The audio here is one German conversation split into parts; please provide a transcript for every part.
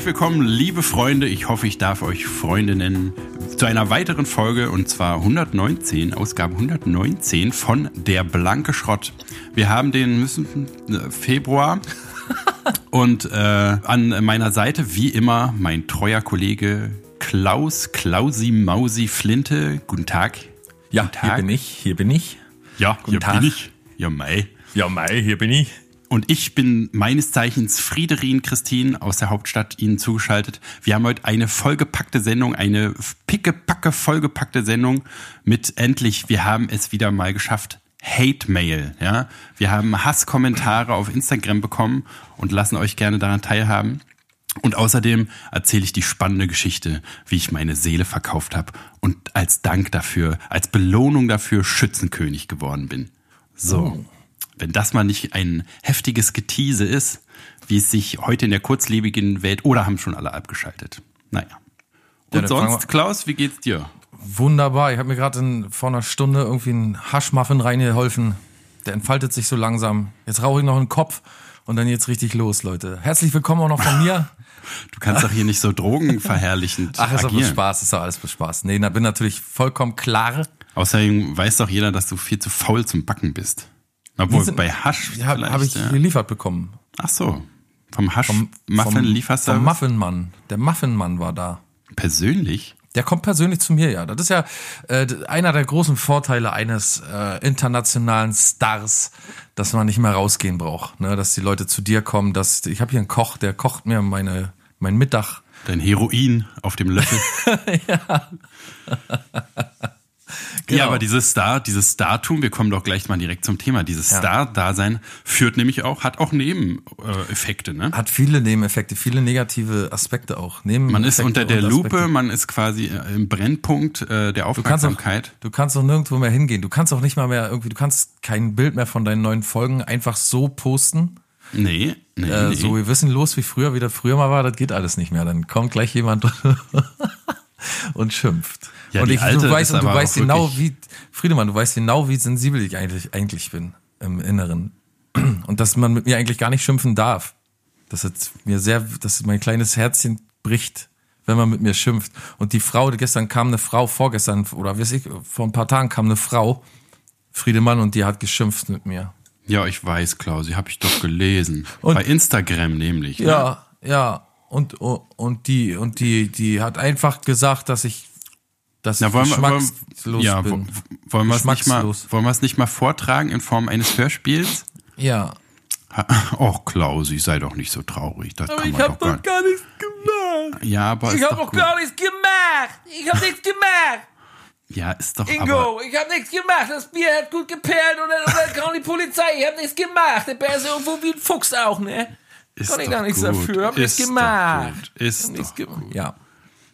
Herzlich willkommen, liebe Freunde. Ich hoffe, ich darf euch Freunde nennen zu einer weiteren Folge und zwar 119, Ausgabe 119 von Der blanke Schrott. Wir haben den äh, Februar und äh, an meiner Seite wie immer mein treuer Kollege Klaus Klausi Mausi Flinte. Guten Tag. Ja, Guten Tag. hier bin ich, hier bin ich. Ja, Guten hier Tag. bin ich. Ja, Mai. Ja, Mai, hier bin ich. Und ich bin meines Zeichens Friederin Christine aus der Hauptstadt Ihnen zugeschaltet. Wir haben heute eine vollgepackte Sendung, eine pickepacke vollgepackte Sendung mit endlich, wir haben es wieder mal geschafft. Hate Mail, ja. Wir haben Hasskommentare auf Instagram bekommen und lassen euch gerne daran teilhaben. Und außerdem erzähle ich die spannende Geschichte, wie ich meine Seele verkauft habe und als Dank dafür, als Belohnung dafür Schützenkönig geworden bin. So. Oh wenn das mal nicht ein heftiges Getiese ist, wie es sich heute in der kurzlebigen Welt oder haben schon alle abgeschaltet. Naja. Und ja, sonst, Klaus, wie geht's dir? Wunderbar. Ich habe mir gerade vor einer Stunde irgendwie einen Haschmuffin reingeholfen. Der entfaltet sich so langsam. Jetzt rauche ich noch einen Kopf und dann geht's richtig los, Leute. Herzlich willkommen auch noch von mir. Du kannst doch hier nicht so drogenverherrlichend Ach, ist doch Spaß, ist doch alles für Spaß. Nee, da bin natürlich vollkommen klar. Außerdem weiß doch jeder, dass du viel zu faul zum Backen bist. Obwohl, sind, bei Hasch habe ich ja. geliefert bekommen. Ach so. Vom Hasch vom? Vom Muffinmann. Der Muffinmann war da. Persönlich? Der kommt persönlich zu mir, ja. Das ist ja äh, einer der großen Vorteile eines äh, internationalen Stars, dass man nicht mehr rausgehen braucht. Ne? Dass die Leute zu dir kommen. Dass, ich habe hier einen Koch, der kocht mir meine, mein Mittag. Dein Heroin auf dem Löffel. ja. Genau. Ja, aber dieses Star, dieses Startum, wir kommen doch gleich mal direkt zum Thema. Dieses ja. Star-Dasein führt nämlich auch, hat auch Nebeneffekte, ne? Hat viele Nebeneffekte, viele negative Aspekte auch. man ist unter der Lupe, man ist quasi äh, im Brennpunkt äh, der Aufmerksamkeit. Du kannst, auch, nirgendwo mehr hingehen. Du kannst auch nicht mal mehr irgendwie, du kannst kein Bild mehr von deinen neuen Folgen einfach so posten. Nee, nee, äh, nee. So wir wissen los, wie früher wieder früher mal war, das geht alles nicht mehr. Dann kommt gleich jemand und schimpft. Ja, und ich, du weißt, und du weißt genau, wie, Friedemann, du weißt genau, wie sensibel ich eigentlich, eigentlich bin im Inneren. Und dass man mit mir eigentlich gar nicht schimpfen darf. Das hat mir sehr, dass mein kleines Herzchen bricht, wenn man mit mir schimpft. Und die Frau, gestern kam eine Frau, vorgestern, oder weiß ich, vor ein paar Tagen kam eine Frau, Friedemann, und die hat geschimpft mit mir. Ja, ich weiß, Klausi, habe ich doch gelesen. Und, Bei Instagram nämlich. Ne? Ja, ja. Und, und die, und die, die hat einfach gesagt, dass ich dass Na, wollen ich geschmackslos ja, bin. Wollen wir es nicht mal, wollen wir es nicht mal vortragen in Form eines Hörspiels? Ja. Och, Klausi, sei doch nicht so traurig. Das aber kann ich habe doch, doch gar nichts gemacht. Ja, aber ich habe doch gar nichts gemacht. Ich habe nichts gemacht. Ja, ist doch Ingo, aber ich habe nichts gemacht. Das Bier hat gut geperlt und dann, dann kam die Polizei. Ich habe nichts gemacht. Der Bär ist irgendwo wie ein Fuchs auch, ne? Ist Kann ich gar nichts gut. dafür. Hab nichts gemacht. Gut. Ist doch gut. Ja.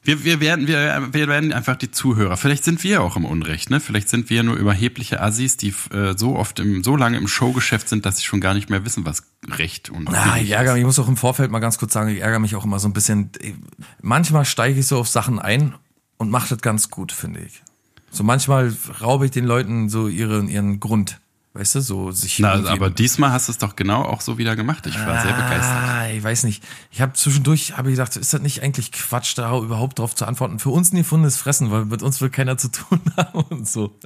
Wir, wir, werden, wir, wir werden einfach die Zuhörer. Vielleicht sind wir auch im Unrecht, ne? Vielleicht sind wir nur überhebliche Assis, die äh, so oft im, so lange im Showgeschäft sind, dass sie schon gar nicht mehr wissen, was Recht und Na, ich ärgere mich, ich muss auch im Vorfeld mal ganz kurz sagen, ich ärgere mich auch immer so ein bisschen. Manchmal steige ich so auf Sachen ein und mache das ganz gut, finde ich. So manchmal raube ich den Leuten so ihren, ihren Grund. Weißt du, so sich. Na, aber diesmal hast du es doch genau auch so wieder gemacht. Ich war ah, sehr begeistert. Ich weiß nicht. Ich habe zwischendurch habe ich gedacht, ist das nicht eigentlich Quatsch, da überhaupt drauf zu antworten? Für uns ein gefundenes Fressen, weil mit uns will keiner zu tun haben und so.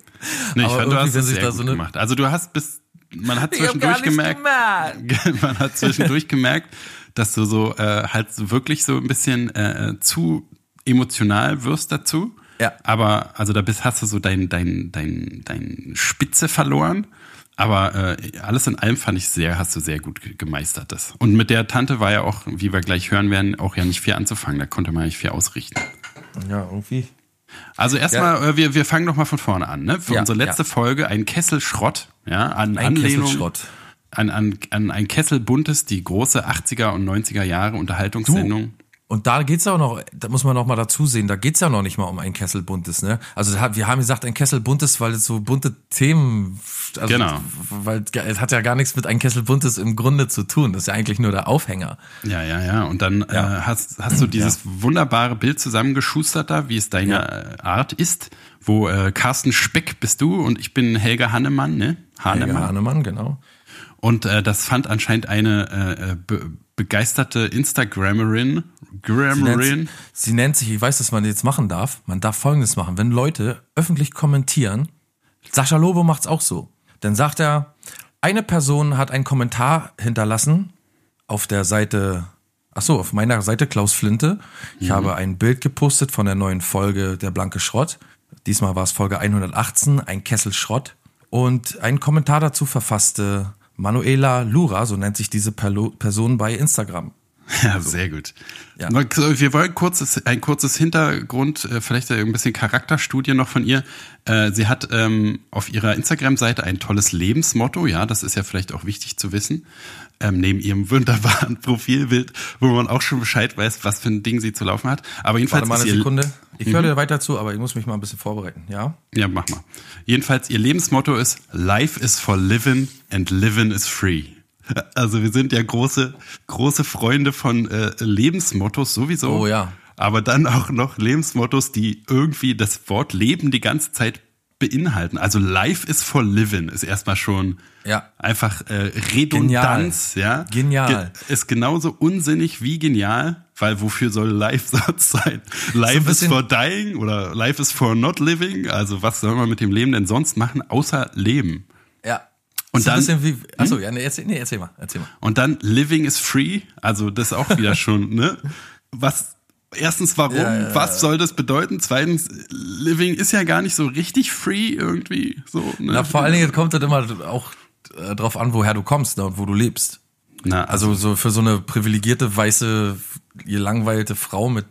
Nee, ich aber fand, du hast es sehr gut gemacht. Also du hast bis man hat zwischendurch gemerkt, man hat zwischendurch gemerkt, dass du so äh, halt so wirklich so ein bisschen äh, zu emotional wirst dazu. Ja. Aber also da bist hast du so dein dein dein dein Spitze verloren aber äh, alles in allem fand ich sehr, hast du sehr gut gemeistert das. Und mit der Tante war ja auch, wie wir gleich hören werden, auch ja nicht viel anzufangen. Da konnte man nicht viel ausrichten. Ja, irgendwie. Also erstmal, ja. Äh, wir, wir fangen doch mal von vorne an. Ne? Für ja, unsere letzte ja. Folge ein Kessel Schrott, ja, an ein Anlehnung. Kessel Schrott. An, an, an ein Kessel Buntes, die große 80er und 90er Jahre Unterhaltungssendung. Du, und da geht's auch noch, da muss man noch mal dazu sehen, da geht's ja noch nicht mal um ein Kessel buntes, ne? Also wir haben gesagt ein Kessel buntes, weil es so bunte Themen, also genau. weil es hat ja gar nichts mit ein Kessel buntes im Grunde zu tun. Das ist ja eigentlich nur der Aufhänger. Ja, ja, ja. Und dann ja. Äh, hast, hast du dieses ja. wunderbare Bild zusammengeschustert da, wie es deine ja. Art ist, wo äh, Carsten Speck bist du und ich bin Helga Hannemann, ne? Hannemann. Helga Hannemann, genau. Und äh, das fand anscheinend eine äh, äh be begeisterte Instagrammerin, Graham Sie nennt, sie nennt sich, ich weiß, dass man jetzt machen darf. Man darf Folgendes machen. Wenn Leute öffentlich kommentieren, Sascha Lobo macht's auch so. Dann sagt er, eine Person hat einen Kommentar hinterlassen auf der Seite, ach so, auf meiner Seite Klaus Flinte. Ich habe ein Bild gepostet von der neuen Folge Der blanke Schrott. Diesmal war es Folge 118, ein Kessel Schrott. Und einen Kommentar dazu verfasste Manuela Lura, so nennt sich diese Person bei Instagram. Ja, sehr gut. Ja. Wir wollen kurzes, ein kurzes Hintergrund, äh, vielleicht ein bisschen Charakterstudie noch von ihr. Äh, Sie hat ähm, auf ihrer Instagram-Seite ein tolles Lebensmotto, ja, das ist ja vielleicht auch wichtig zu wissen, ähm, neben ihrem wunderbaren Profilbild, wo man auch schon Bescheid weiß, was für ein Ding sie zu laufen hat. Aber jedenfalls Warte mal eine Sekunde. Ich höre dir weiter zu, aber ich muss mich mal ein bisschen vorbereiten, ja? Ja, mach mal. Jedenfalls, ihr Lebensmotto ist Life is for living and living is free. Also wir sind ja große, große Freunde von äh, Lebensmottos sowieso. Oh ja. Aber dann auch noch Lebensmottos, die irgendwie das Wort Leben die ganze Zeit beinhalten. Also Life is for living ist erstmal schon Ja. einfach äh, Redundanz, ja. Genial. Ge ist genauso unsinnig wie genial, weil wofür soll Life sonst sein? Life is bisschen- for dying oder Life is for not living. Also was soll man mit dem Leben denn sonst machen, außer leben? Ja. Und dann- wie, achso, ja, nee, erzähl, nee, erzähl mal, erzähl mal. Und dann Living is free, also das auch wieder schon, ne? Was erstens warum, Ja, ja, ja. was soll das bedeuten? Zweitens Living ist ja gar nicht so richtig free irgendwie, so, ne? Na, vor allen Dingen kommt das immer auch äh, drauf an, woher du kommst ne, und wo du lebst. Na, Also so für so eine privilegierte, weiße, gelangweilte Frau mit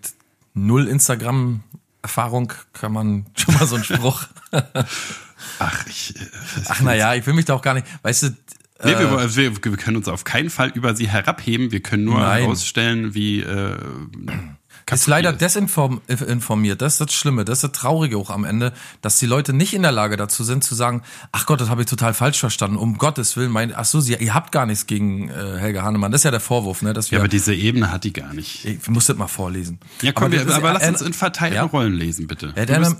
null Instagram-Erfahrung kann man schon mal so einen Spruch. ach, ich, äh, Ach naja, ich will mich da auch gar nicht, weißt du, Nee, äh, wir, wir, wir können uns auf keinen Fall über sie herabheben. Wir können nur Nein. herausstellen, wie äh, ist leider desinformiert. Das ist das Schlimme, das ist das Traurige auch am Ende, dass die Leute nicht in der Lage dazu sind zu sagen, ach Gott, das habe ich total falsch verstanden. Um Gottes Willen, mein, ach so, sie, ihr habt gar nichts gegen äh, Helge Hahnemann. Das ist ja der Vorwurf, ne, dass wir. Ja, aber diese Ebene hat die gar nicht. ich muss das mal vorlesen. Ja, komm, das wir, ist- aber lass er- uns in verteilten ja? Rollen lesen, bitte. Er erinnert,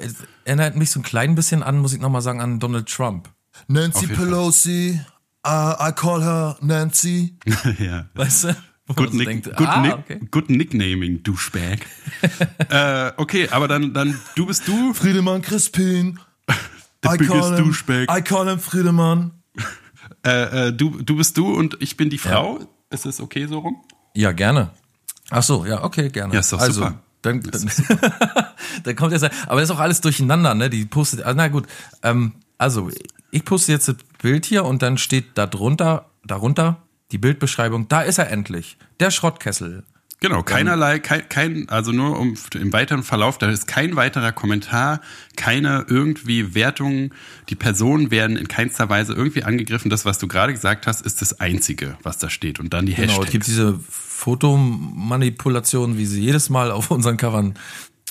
erinnert mich so ein klein bisschen an, muss ich nochmal sagen, an Donald Trump. Nancy. Pelosi, uh, I call her Nancy. ja. Weißt du? Good, nick, denkt, good, ah, nick, okay. good Nicknaming, Douchebag. äh, okay, aber dann, dann du bist du. Friedemann Crispin. The I biggest call, him, douchebag. I call him Friedemann. Äh, äh, du, du bist du und ich bin die Frau. Ist es okay so rum? Ja, gerne. Ach so, ja, okay, gerne. Ja, ist doch also, super. Dann, dann, dann kommt jetzt, aber das ist auch alles durcheinander, ne? Die postet, ah, na gut. Ähm, also, ich poste jetzt das Bild hier und dann steht da drunter, darunter die Bildbeschreibung. Da ist er endlich, der Schrottkessel. Genau, keinerlei, kein, kein, also nur um im weiteren Verlauf, da ist kein weiterer Kommentar, keine irgendwie Wertungen. Die Personen werden in keinster Weise irgendwie angegriffen. Das, was du gerade gesagt hast, ist das Einzige, was da steht. Und dann die Genau, Hashtags. es gibt diese Fotomanipulation, wie sie jedes Mal auf unseren Covern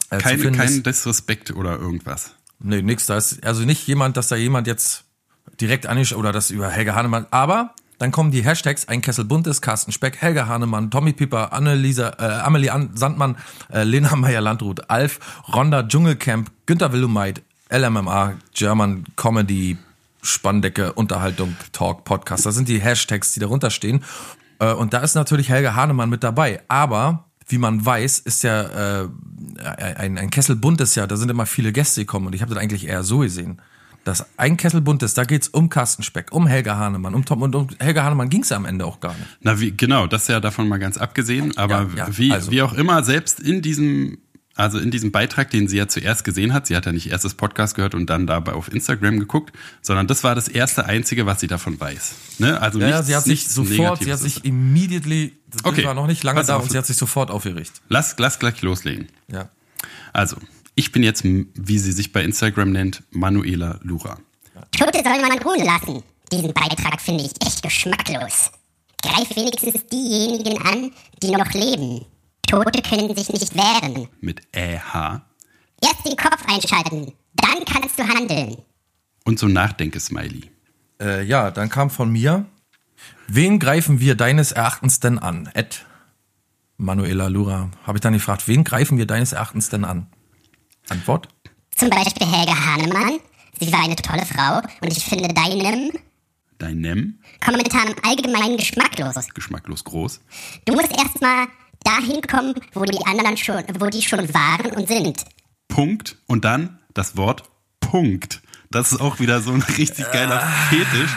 äh, zu kein, ist. Disrespekt oder irgendwas. Nee, nix. Da ist also nicht jemand, dass da jemand jetzt direkt anisch oder das über Helge Hahnemann. Aber dann kommen die Hashtags ein Kessel Buntes, Carsten Speck, Helge Hahnemann, Tommy Pieper, Annelisa, äh, Amelie An Sandmann, äh, Lena Meyer-Landrut, Alf, Ronda Dschungelcamp, Günter Willumeit, LMMA, German Comedy, Spandecke, Unterhaltung, Talk, Podcast. Das sind die Hashtags, die darunter stehen. Äh, und da ist natürlich Helge Hahnemann mit dabei. Aber wie man weiß, ist ja äh, ein, ein Kessel Buntes ja, da sind immer viele Gäste gekommen und ich habe das eigentlich eher so gesehen. Das ein Kessel Buntes, da geht's um Carsten Speck, um Helge Hahnemann, um Tom und um Helge Hahnemann ging's ja am Ende auch gar nicht. Na, wie, genau, das ja davon mal ganz abgesehen. Aber Ja, ja, wie, also. wie auch immer, selbst in diesem, also in diesem Beitrag, den sie ja zuerst gesehen hat, sie hat ja nicht erst das Podcast gehört und dann dabei auf Instagram geguckt, sondern das war das erste einzige, was sie davon weiß. Ne? Also Ja, nichts, sie hat sich sofort, Negatives sie hat sich ist. immediately, das Okay, war noch nicht lange pass da auf. und sie hat sich sofort aufgerichtet. Lass, lass gleich loslegen. Ja. Also, ich bin jetzt, wie sie sich bei Instagram nennt, Manuela Lura. Tote soll man ruhen lassen. Diesen Beitrag finde ich echt geschmacklos. Greif wenigstens diejenigen an, die noch leben. Tote können sich nicht wehren. Mit ÄH Erst den Kopf einschalten, dann kannst du handeln. und so Nachdenke-Smiley. Äh, ja, dann kam von mir, wen greifen wir deines Erachtens denn an? Ed Manuela Lura. Habe ich dann gefragt, wen greifen wir deines Erachtens denn an? Antwort? Zum Beispiel Helga Hahnemann. Sie war eine tolle Frau und ich finde deinem Dein Nem, Kommentar im Allgemeinen geschmacklos. geschmacklos groß. Du musst erstmal dahin kommen, wo die anderen schon, wo die schon waren und sind. Punkt und dann das Wort Punkt. Das ist auch wieder so ein richtig geiler Fetisch.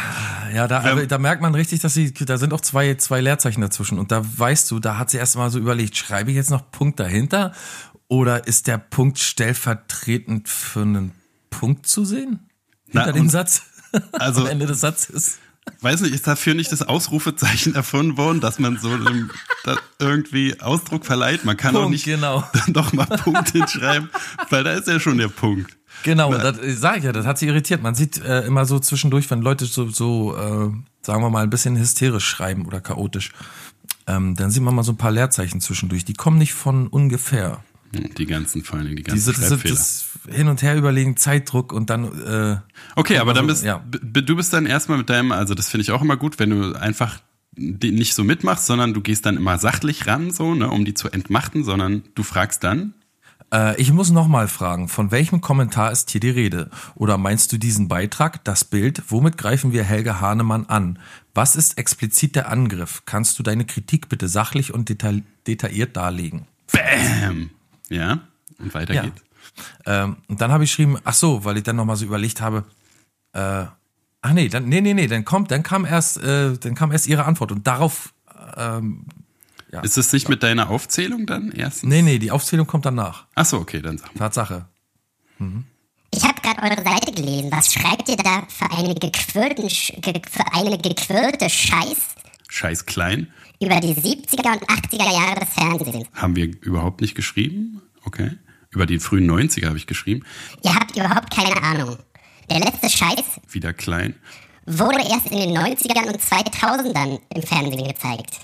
Ja, da, Ähm, aber da merkt man richtig, dass sie, da sind auch zwei, zwei Leerzeichen dazwischen. Und da weißt du, da hat sie erst mal so überlegt, schreibe ich jetzt noch Punkt dahinter? Oder ist der Punkt stellvertretend für einen Punkt zu sehen? Na, Hinter dem Satz? Also- Am Ende des Satzes. Weiß nicht, ist dafür nicht das Ausrufezeichen erfunden worden, dass man so einem, da irgendwie Ausdruck verleiht? Man kann auch Punkt, nicht genau. noch mal Punkt hinschreiben, weil da ist ja schon der Punkt. Genau, das sage ich ja, das hat sie irritiert. Man sieht äh, immer so zwischendurch, wenn Leute so, so äh, sagen wir mal, ein bisschen hysterisch schreiben oder chaotisch, ähm, dann sieht man mal so ein paar Leerzeichen zwischendurch. Die kommen nicht von ungefähr. Die ganzen, vor allen Dingen die ganzen Diese, Schreibfehler. das Hin- und Herüberlegen, Zeitdruck und dann äh, Okay, aber dann bist ja. du bist dann erstmal mit deinem, also das finde ich auch immer gut, wenn du einfach nicht so mitmachst, sondern du gehst dann immer sachlich ran, so, ne, um die zu entmachten, sondern du fragst dann, Äh, ich muss nochmal fragen, von welchem Kommentar ist hier die Rede? Oder meinst du diesen Beitrag, das Bild? Womit greifen wir Helge Hahnemann an? Was ist explizit der Angriff? Kannst du deine Kritik bitte sachlich und detail detailliert darlegen? Bäm! Ja, und weiter Ja. geht's. Ähm, und dann habe ich geschrieben, ach so, weil ich dann nochmal so überlegt habe, äh, ach nee, dann, nee, nee, nee, dann kommt, dann kam erst, äh, dann kam erst ihre Antwort und darauf, ähm, Ist es nicht mit deiner Aufzählung dann erstens? nee, nee, die Aufzählung kommt danach. Ach so, okay, dann sag mal. Tatsache. Ich habe gerade eure Seite gelesen. Was schreibt ihr da eine für eine gequirlte Scheiß Scheiß klein. Über die 70er und 80er Jahre des Fernsehens? Haben wir überhaupt nicht geschrieben? Okay. Über die frühen 90er habe ich geschrieben. Ihr habt überhaupt keine Ahnung. Der letzte Scheiß Wieder klein. wurde erst in den 90ern und 2000ern im Fernsehen gezeigt.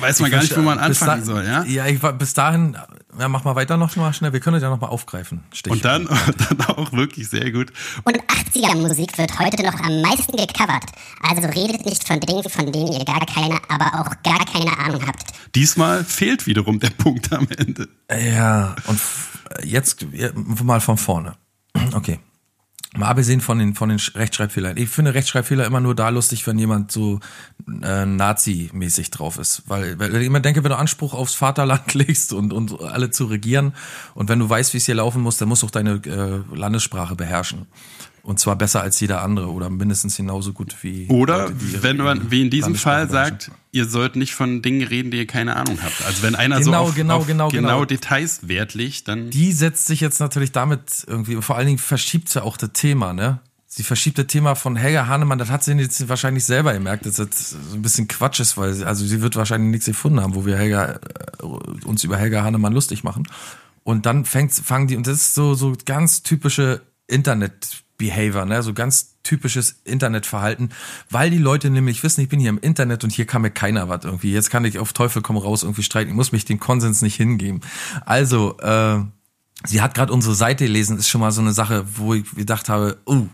Weiß man gar nicht, wo man anfangen da- soll, ja? Ja, ich war bis dahin, ja, mach mal weiter noch mal schnell, wir können das ja noch mal aufgreifen. Stich. Und dann, dann auch wirklich sehr gut. Und 80er Musik wird heute noch am meisten gecovert. Also redet nicht von Dingen, von denen ihr gar keine, aber auch gar keine Ahnung habt. Diesmal fehlt wiederum der Punkt am Ende. Ja, und jetzt mal von vorne. Okay. Mal abgesehen von den, von den Sch- Rechtschreibfehlern. Ich finde Rechtschreibfehler immer nur da lustig, wenn jemand so äh, Nazi-mäßig drauf ist. Weil, weil ich immer denke, wenn du Anspruch aufs Vaterland legst und, und alle zu regieren und wenn du weißt, wie es hier laufen muss, dann musst du auch deine äh, Landessprache beherrschen. Und zwar besser als jeder andere oder mindestens genauso gut wie. Oder Leute, wenn man, wie in diesem Fall sagt, ihr sollt nicht von Dingen reden, die ihr keine Ahnung habt. Also wenn einer Genau, so auf, genau, auf genau, genau. Details Wert legt, dann die setzt sich jetzt natürlich damit irgendwie, und vor allen Dingen verschiebt sie auch das Thema, ne? Sie verschiebt das Thema von Helga Hahnemann, das hat sie jetzt wahrscheinlich selber gemerkt, dass das so ein bisschen Quatsch ist, weil sie, also sie wird wahrscheinlich nichts gefunden haben, wo wir Helga, äh, uns über Helga Hahnemann lustig machen. Und dann fängt, fangen die, und das ist so, so ganz typische Internet-Behavior, ne? So ganz typisches Internetverhalten, weil die Leute nämlich wissen, ich bin hier im Internet und hier kann mir keiner was irgendwie. Jetzt kann ich auf Teufel komm raus irgendwie streiten. Ich muss mich dem Konsens nicht hingeben. Also, äh, sie hat gerade unsere Seite gelesen, ist schon mal so eine Sache, wo ich gedacht habe, oh,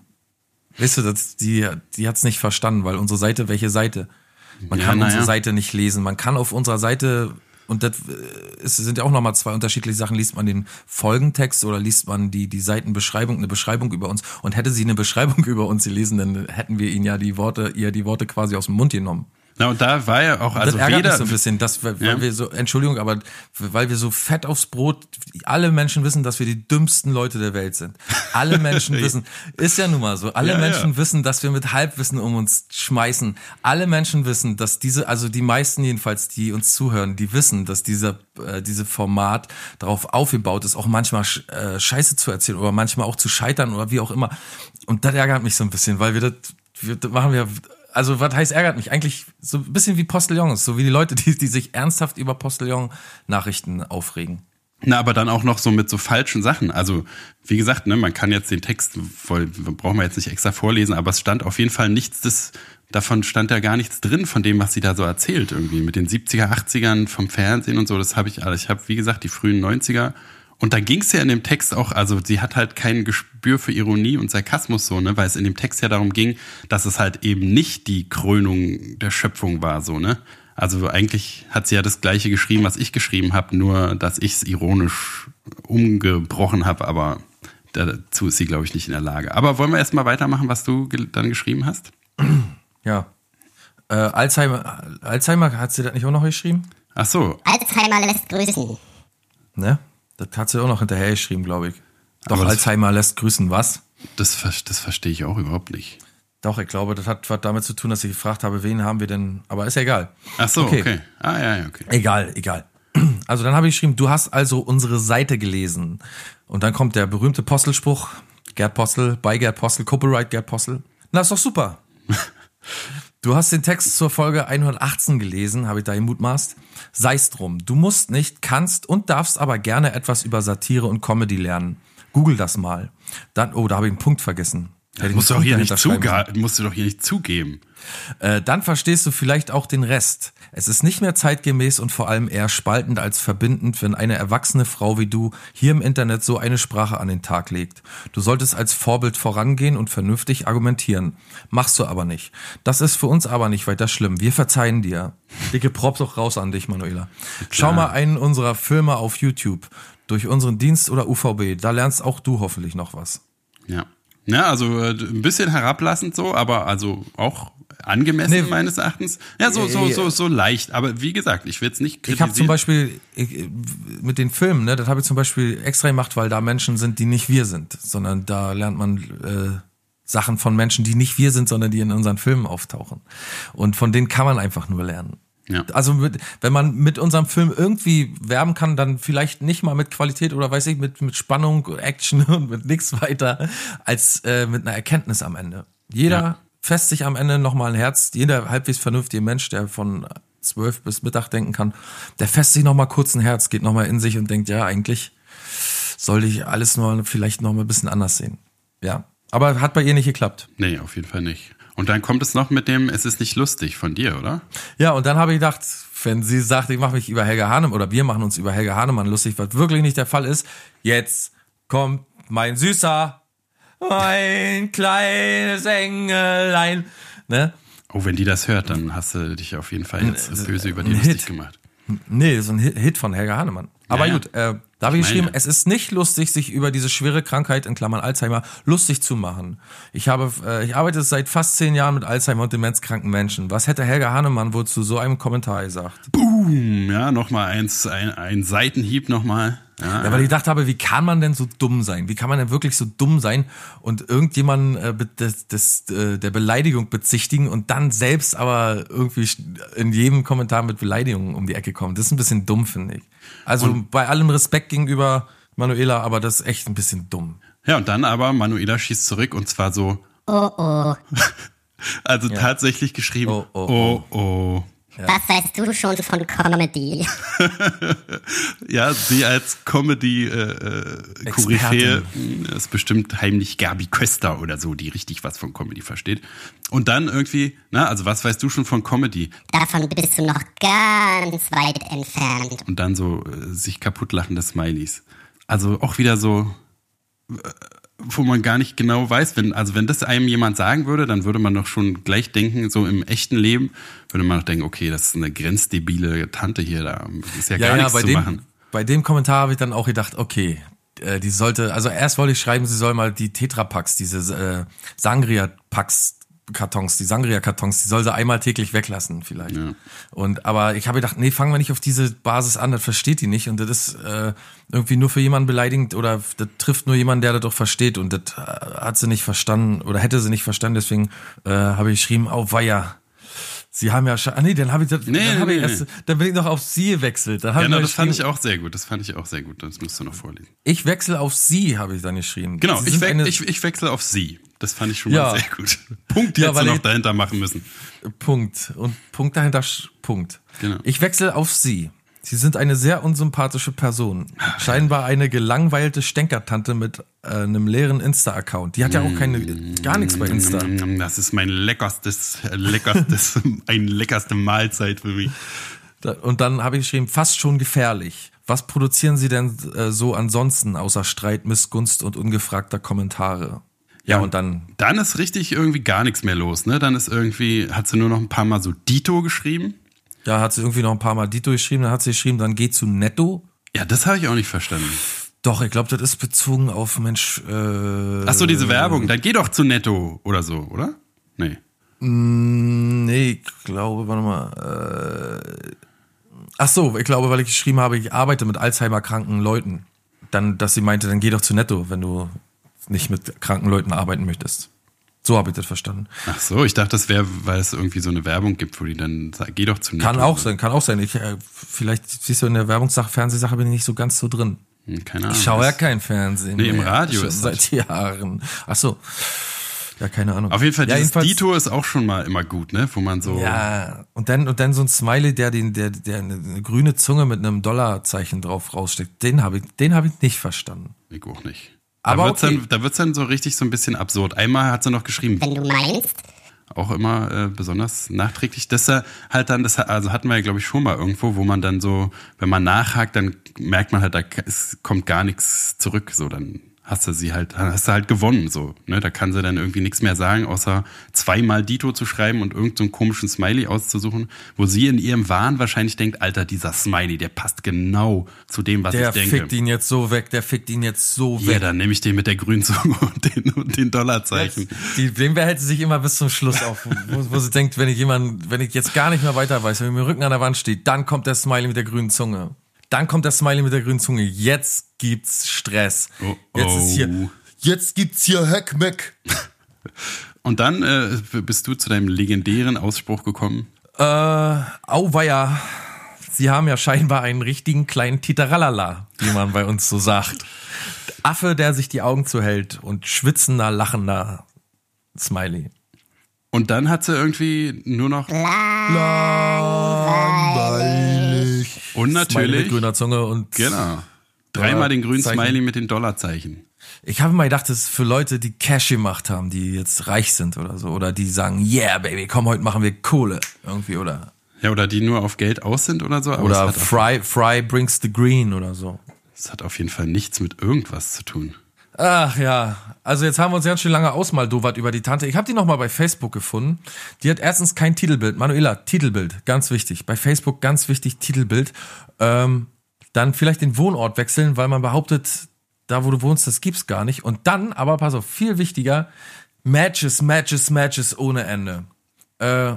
weißt du, das, die, die hat's nicht verstanden, weil unsere Seite, welche Seite? Man Ja, kann na unsere. Seite nicht lesen. Man kann auf unserer Seite, und das äh, ist, sind ja auch nochmal zwei unterschiedliche Sachen, liest man den Folgentext oder liest man die, die Seitenbeschreibung, eine Beschreibung über uns. Und hätte sie eine Beschreibung über uns gelesen, dann hätten wir ihnen ja die Worte, ihr die Worte quasi aus dem Mund genommen. Na, und da war ja auch, also das ärgert weder, mich so ein bisschen, dass, weil Ja. wir so, Entschuldigung, aber weil wir so fett aufs Brot, alle Menschen wissen, dass wir die dümmsten Leute der Welt sind. Alle Menschen wissen, ist ja nun mal so, alle Ja, Menschen ja. wissen, dass wir mit Halbwissen um uns schmeißen. Alle Menschen wissen, dass diese, also die meisten jedenfalls, die uns zuhören, die wissen, dass dieser, äh, diese Format darauf aufgebaut ist, auch manchmal äh, Scheiße zu erzählen oder manchmal auch zu scheitern oder wie auch immer. Und das ärgert mich so ein bisschen, weil wir das, wir, das machen wir, also was heißt ärgert mich? Eigentlich so ein bisschen wie Postillons, so wie die Leute, die, die sich ernsthaft über Postillon-Nachrichten aufregen. Na, aber dann auch noch so mit so falschen Sachen. Also, wie gesagt, ne, man kann jetzt den Text voll, brauchen wir jetzt nicht extra vorlesen, aber es stand auf jeden Fall nichts des, davon stand ja gar nichts drin von dem, was sie da so erzählt irgendwie. Mit den 70er, 80ern vom Fernsehen und so, das habe ich alles. Ich habe, wie gesagt, die frühen 90er. Und da ging es ja in dem Text auch, also sie hat halt kein Gespür für Ironie und Sarkasmus so, ne, weil es in dem Text ja darum ging, dass es halt eben nicht die Krönung der Schöpfung war, so, ne. Also eigentlich hat sie ja das gleiche geschrieben, was ich geschrieben habe, nur dass ich es ironisch umgebrochen habe, aber dazu ist sie, glaube ich, nicht in der Lage. Aber wollen wir erstmal weitermachen, was du ge dann geschrieben hast? Ja. Äh, Alzheimer, Alzheimer, hat sie das nicht auch noch geschrieben? Ach so. Alzheimer lässt grüßen. Ne? Das hat sie auch noch hinterher geschrieben, glaube ich. Doch, Aber Alzheimer lässt grüßen, was? Das, das verstehe ich auch überhaupt nicht. Doch, ich glaube, das hat was damit zu tun, dass ich gefragt habe, wen haben wir denn, aber ist ja egal. Ach so, okay. Ah, ja, ja, okay. Egal, egal. Also dann habe ich geschrieben, du hast also unsere Seite gelesen. Und dann kommt der berühmte Postelspruch, Gerd Postel, bei Gerd Postel, Copyright Gerd Postel. Na, ist doch super. Du hast den Text zur Folge 118 gelesen, habe ich da gemutmaßt. Sei's drum. Du musst nicht, kannst und darfst aber gerne etwas über Satire und Comedy lernen. Google das mal. Dann, oh, da habe ich einen Punkt vergessen. Ich Musst du, doch hier nicht zuge musst du doch hier nicht zugeben. äh, dann verstehst du vielleicht auch den Rest. Es ist nicht mehr zeitgemäß und vor allem eher spaltend als verbindend, wenn eine erwachsene Frau wie du hier im Internet so eine Sprache an den Tag legt. Du solltest als Vorbild vorangehen und vernünftig argumentieren. Machst du aber nicht. Das ist für uns aber nicht weiter schlimm. Wir verzeihen dir. Dicke Props auch raus an dich, Manuela. Schau mal einen unserer Filme auf YouTube. Durch unseren Dienst oder UVB. Da lernst auch du hoffentlich noch was. Ja. Ja, also äh, ein bisschen herablassend so, aber also auch angemessen Nee. meines Erachtens. Ja, so, so, Äh, so, so leicht. Aber wie gesagt, ich will es nicht Ich kritisieren. habe zum Beispiel ich, mit den Filmen, ne, das habe ich zum Beispiel extra gemacht, weil da Menschen sind, die nicht wir sind, sondern da lernt man äh, Sachen von Menschen, die nicht wir sind, sondern die in unseren Filmen auftauchen. Und von denen kann man einfach nur lernen. Ja. Also mit, wenn man mit unserem Film irgendwie werben kann, dann vielleicht nicht mal mit Qualität oder weiß ich, mit, mit Spannung, Action und mit nichts weiter, als äh, mit einer Erkenntnis am Ende. Jeder Ja. fässt sich am Ende nochmal ein Herz, jeder halbwegs vernünftige Mensch, der von zwölf bis Mittag denken kann, der fässt sich nochmal kurz ein Herz, geht nochmal in sich und denkt, ja, eigentlich sollte ich alles nur vielleicht nochmal ein bisschen anders sehen. Ja. Aber hat bei ihr nicht geklappt. Nee, auf jeden Fall nicht. Und dann kommt es noch mit dem, es ist nicht lustig von dir, oder? Ja, und dann habe ich gedacht, wenn sie sagt, ich mache mich über Helge Hahnemann oder wir machen uns über Helge Hahnemann lustig, was wirklich nicht der Fall ist, jetzt kommt mein Süßer, mein kleines Engelein. Ne? Oh, wenn die das hört, dann hast du dich auf jeden Fall jetzt böse über die ein lustig Hit. gemacht. Nee, so ein Hit Hit von Helge Hahnemann. Aber Ja, ja. gut, äh, da habe ich geschrieben, es ist nicht lustig, sich über diese schwere Krankheit in Klammern Alzheimer lustig zu machen. Ich habe, äh, ich arbeite seit fast zehn Jahren mit Alzheimer und demenzkranken Menschen. Was hätte Helge Hahnemann wohl zu so einem Kommentar gesagt? Boom, ja, nochmal eins, ein, ein Seitenhieb nochmal. Ja, Ja, weil ich gedacht habe, wie kann man denn so dumm sein? Wie kann man denn wirklich so dumm sein und irgendjemanden äh, des, des, äh, der Beleidigung bezichtigen und dann selbst aber irgendwie in jedem Kommentar mit Beleidigungen um die Ecke kommen? Das ist ein bisschen dumm, finde ich. Also bei allem Respekt gegenüber Manuela, aber das ist echt ein bisschen dumm. ja, und dann aber Manuela schießt zurück und zwar so, Oh oh. also tatsächlich geschrieben, Oh, oh, oh, oh. Was weißt du schon von Comedy? Ja, sie als Comedy-Koryphäe äh, ist bestimmt heimlich Gabi Köster oder so, die richtig was von Comedy versteht. Und dann irgendwie, na, also was weißt du schon von Comedy? Davon bist du noch ganz weit entfernt. Und dann so äh, sich kaputtlachende Smileys. Also auch wieder so, äh, wo man gar nicht genau weiß, wenn, also wenn das einem jemand sagen würde, dann würde man doch schon gleich denken, so im echten Leben, würde man doch denken, okay, das ist eine grenzdebile Tante hier, da ist ja, gar nichts bei zu dem, machen. bei dem Kommentar habe ich dann auch gedacht, okay, äh, die sollte, also erst wollte ich schreiben, sie soll mal die Tetrapacks, diese äh, Sangria-Packs Kartons, die Sangria-Kartons, die soll sie einmal täglich weglassen vielleicht. Ja. Und aber ich habe gedacht, nee, fangen wir nicht auf diese Basis an, das versteht die nicht und das ist äh, irgendwie nur für jemanden beleidigend oder das trifft nur jemanden, der das doch versteht und das äh, hat sie nicht verstanden oder hätte sie nicht verstanden, deswegen äh, habe ich geschrieben, oh weia. Sie haben ja schon, ah nee, dann habe ich, das, Nee, dann, hab nee, ich nee. erst, dann bin ich noch auf Sie gewechselt. Dann Genau, das fand ich auch sehr gut. Das fand ich auch sehr gut. Das musst du noch vorlesen. Ich wechsle auf Sie, habe ich dann geschrieben. Genau, Sie ich, we eine- ich, ich wechsle auf sie. Das fand ich schon Ja. mal sehr gut. Punkt Ja, weil du noch dahinter machen müssen. Punkt. Und Punkt dahinter, Punkt. Genau. Ich wechsle auf Sie. Sie sind eine sehr unsympathische Person. Scheinbar eine gelangweilte Stänkertante mit äh, einem leeren Insta-Account. Die hat ja auch keine, gar nichts bei Insta. Das ist mein leckerstes, leckerstes, ein leckerste Mahlzeit für mich. Und dann habe ich geschrieben, fast schon gefährlich. Was produzieren Sie denn äh, so ansonsten außer Streit, Missgunst und ungefragter Kommentare? Ja, und dann Dann ist richtig irgendwie gar nichts mehr los, ne? Dann ist irgendwie, hat sie nur noch ein paar Mal so Dito geschrieben. ja, hat sie irgendwie noch ein paar Mal Dito geschrieben, dann hat sie geschrieben, dann geh zu Netto. Ja, das habe ich auch nicht verstanden. Doch, ich glaube, das ist bezogen auf Mensch. Äh, Ach so, diese Werbung. Dann geh doch zu Netto oder so, oder? Nee. Nee, ich glaube, warte mal. Äh, Ach so, ich glaube, weil ich geschrieben habe, ich arbeite mit Alzheimer-kranken Leuten. Dann, dass sie meinte, dann geh doch zu Netto, wenn du nicht mit kranken Leuten arbeiten möchtest. So habe ich das verstanden. Ach so, ich dachte, das wäre, weil es irgendwie so eine Werbung gibt, wo die dann sagen, geh doch zu Kann auch sein, kann auch sein. Ich, äh, vielleicht siehst du in der Werbungssache, Fernsehsache bin ich nicht so ganz so drin. Hm, Keine Ahnung. Ich schaue ja Das- kein Fernsehen. Nee, im mehr. Radio Schon ist seit Jahren. Ach so. Ja, keine Ahnung. Auf jeden Fall, ja, dieses Dito ist auch schon mal immer gut, ne? Wo man so. Ja, und dann, und dann so ein Smiley, der den, der, der eine, eine grüne Zunge mit einem Dollarzeichen drauf raussteckt. Den habe ich, den habe ich nicht verstanden. Ich auch nicht. Aber da wird's okay. dann, da wird's dann so richtig so ein bisschen absurd. Einmal hat sie noch geschrieben, Wenn du meinst, auch immer äh, besonders nachträglich. Das halt dann, das also hatten wir ja glaube ich schon mal irgendwo, wo man dann so, wenn man nachhakt, dann merkt man halt, da es kommt gar nichts zurück. So dann hast du sie halt, hast du halt gewonnen. So, ne, da kann sie dann irgendwie nichts mehr sagen, außer zweimal Dito zu schreiben und irgendeinen so komischen Smiley auszusuchen, wo sie in ihrem Wahn wahrscheinlich denkt, Alter, dieser Smiley, der passt genau zu dem, was Der ich denke. fickt ihn jetzt so weg, der fickt ihn jetzt so Ja, weg. dann nehme ich den mit der grünen Zunge und den, und den Dollarzeichen. Die, den behält sie sich immer bis zum Schluss auf, wo, wo sie denkt, wenn ich jemand, wenn ich jetzt gar nicht mehr weiter weiß, wenn mir Rücken an der Wand steht, dann kommt der Smiley mit der grünen Zunge. Dann kommt der Smiley mit der grünen Zunge. Jetzt gibt's Stress. Oh, Jetzt ist hier, oh. Jetzt gibt's hier Heckmeck. Und dann äh, bist du zu deinem legendären Ausspruch gekommen. Äh, auweia. Sie haben ja scheinbar einen richtigen kleinen Titeralala, wie man bei uns so sagt. Affe, der sich die Augen zuhält und schwitzender, lachender Smiley. Und dann hat sie irgendwie nur noch. Langweilig. Und Smiley natürlich. mit grüner Zunge und Genau. Dreimal den grünen Zeichen. Smiley mit den Dollarzeichen. Ich habe mal gedacht, das ist für Leute, die Cash gemacht haben, die jetzt reich sind oder so. Oder die sagen, yeah, baby, komm, heute machen wir Kohle. Irgendwie, oder. Ja, oder die nur auf Geld aus sind oder so. Aber Oder Fry, Fry brings the green oder so. es hat auf jeden Fall nichts mit irgendwas zu tun. Ach ja, also jetzt haben wir uns ganz schön lange ausmaldowert über die Tante. Ich habe die nochmal bei Facebook gefunden. Die hat erstens kein Titelbild. Manuela, Titelbild, ganz wichtig. Bei Facebook ganz wichtig, Titelbild. Ähm, dann vielleicht den Wohnort wechseln, weil man behauptet, da wo du wohnst, das gibt's gar nicht. Und dann, aber pass auf, viel wichtiger, Matches, Matches, Matches ohne Ende. Äh,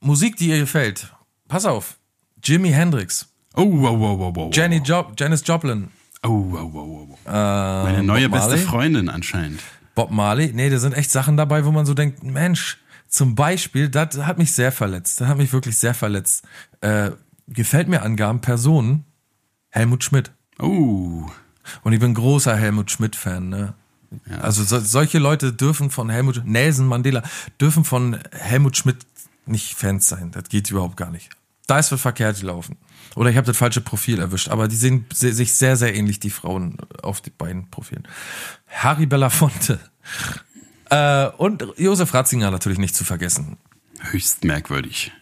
Musik, die ihr gefällt. Pass auf. Jimi Hendrix, Oh, wow, wow, wow, wow. Jenny Job, Janis Joplin, Oh, wow, wow, wow. Meine neue beste? Freundin anscheinend. Bob Marley. Nee, da sind echt Sachen dabei, wo man so denkt, Mensch, zum Beispiel, das hat mich sehr verletzt. Das hat mich wirklich sehr verletzt. Äh, gefällt mir Angaben Personen Helmut Schmidt. Oh. Und ich bin großer Helmut Schmidt-Fan, ne? Also so, solche Leute dürfen von Helmut, Nelson Mandela, dürfen von Helmut Schmidt nicht Fans sein. Das geht überhaupt gar nicht. Da ist was verkehrt gelaufen. Oder ich habe das falsche Profil erwischt. Aber die sehen se- sich sehr, sehr ähnlich, die Frauen auf den beiden Profilen. Harry Belafonte. Äh, und Josef Ratzinger natürlich nicht zu vergessen. Höchst merkwürdig.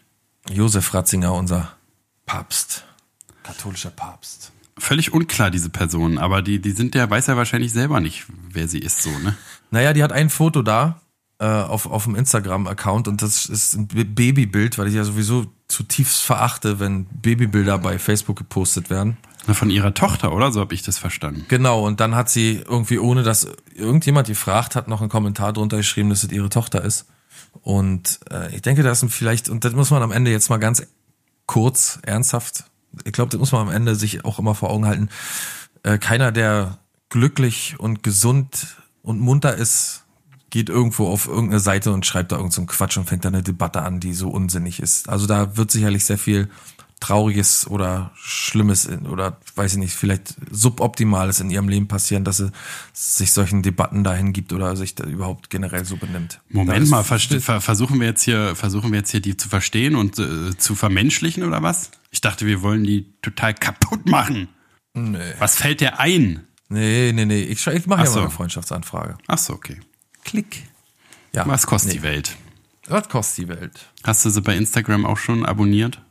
Josef Ratzinger, unser Papst. Katholischer Papst. Völlig unklar, diese Personen, aber die, die sind ja, weiß ja wahrscheinlich selber nicht, wer sie ist, so, ne? Naja, die hat ein Foto da äh, auf, auf dem Instagram-Account und das ist ein Babybild, weil ich ja sowieso zutiefst verachte, wenn Babybilder bei Facebook gepostet werden. Na, Von ihrer Tochter, oder? So habe ich das verstanden. Genau, und dann hat sie irgendwie, ohne dass irgendjemand gefragt hat, noch einen Kommentar drunter geschrieben, dass es ihre Tochter ist. Und äh, ich denke, das sind vielleicht, und das muss man am Ende jetzt mal ganz kurz, ernsthaft, ich glaube, das muss man am Ende sich auch immer vor Augen halten. Äh, keiner, der glücklich und gesund und munter ist, geht irgendwo auf irgendeine Seite und schreibt da irgendeinen so einen Quatsch und fängt da eine Debatte an, die so unsinnig ist. Also da wird sicherlich sehr viel Trauriges oder Schlimmes oder weiß ich nicht, vielleicht Suboptimales in ihrem Leben passieren, dass sie sich solchen Debatten dahin gibt oder sich da überhaupt generell so benimmt. Moment mal, ver versuchen wir jetzt hier, versuchen wir jetzt hier die zu verstehen und äh, zu vermenschlichen oder was? Ich dachte, wir wollen die total kaputt machen. Nee. Was fällt dir ein? Nee, nee, nee. Ich, ich mache ja so. mal eine Freundschaftsanfrage. Ach so, okay. Klick. Ja. Was kostet nee. die Welt? Was kostet die Welt? Hast du sie bei Instagram auch schon abonniert?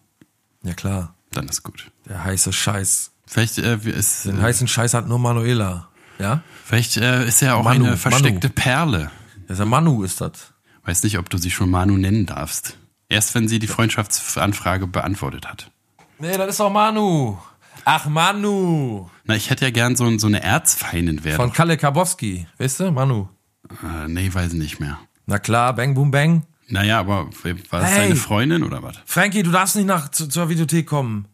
Ja klar. Dann ist gut. Der heiße Scheiß. Vielleicht äh, ist, Den äh, heißen Scheiß hat nur Manuela. Ja? vielleicht äh, ist er auch Manu, eine versteckte Manu. Perle. Das ist der Manu ist das. Weiß nicht, ob du sie schon Manu nennen darfst. Erst wenn sie die Freundschaftsanfrage beantwortet hat. Nee, das ist doch Manu. Ach, Manu. Na, ich hätte ja gern so, so eine Erzfeindin wäre. Von Kalle Kabowski. Weißt du, Manu? Äh, nee, weiß nicht mehr. Na klar, Bang Boom Bang. Naja, aber war das Hey. seine Freundin oder was? Frankie, du darfst nicht nach zu, zur Videothek kommen.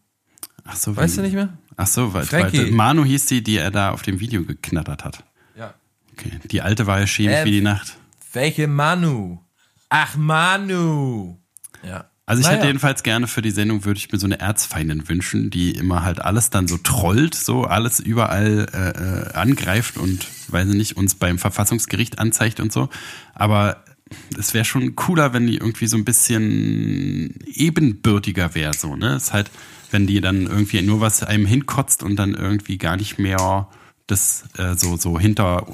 Ach so, Weißt wie- du nicht mehr? Ach so, weil, Frankie. weil Manu hieß die, die er da auf dem Video geknattert hat. Ja. Okay. Die alte war ja schämig Ähm, wie die Nacht. Welche Manu? Ach, Manu. Ja. Also ich Naja. hätte jedenfalls gerne für die Sendung, würde ich mir so eine Erzfeindin wünschen, die immer halt alles dann so trollt, so alles überall äh, äh, angreift und, weiß ich nicht, uns beim Verfassungsgericht anzeigt und so. Aber es wäre schon cooler, wenn die irgendwie so ein bisschen ebenbürtiger wäre, so, ne? Es ist halt, wenn die dann irgendwie nur was einem hinkotzt und dann irgendwie gar nicht mehr das äh, so, so hinter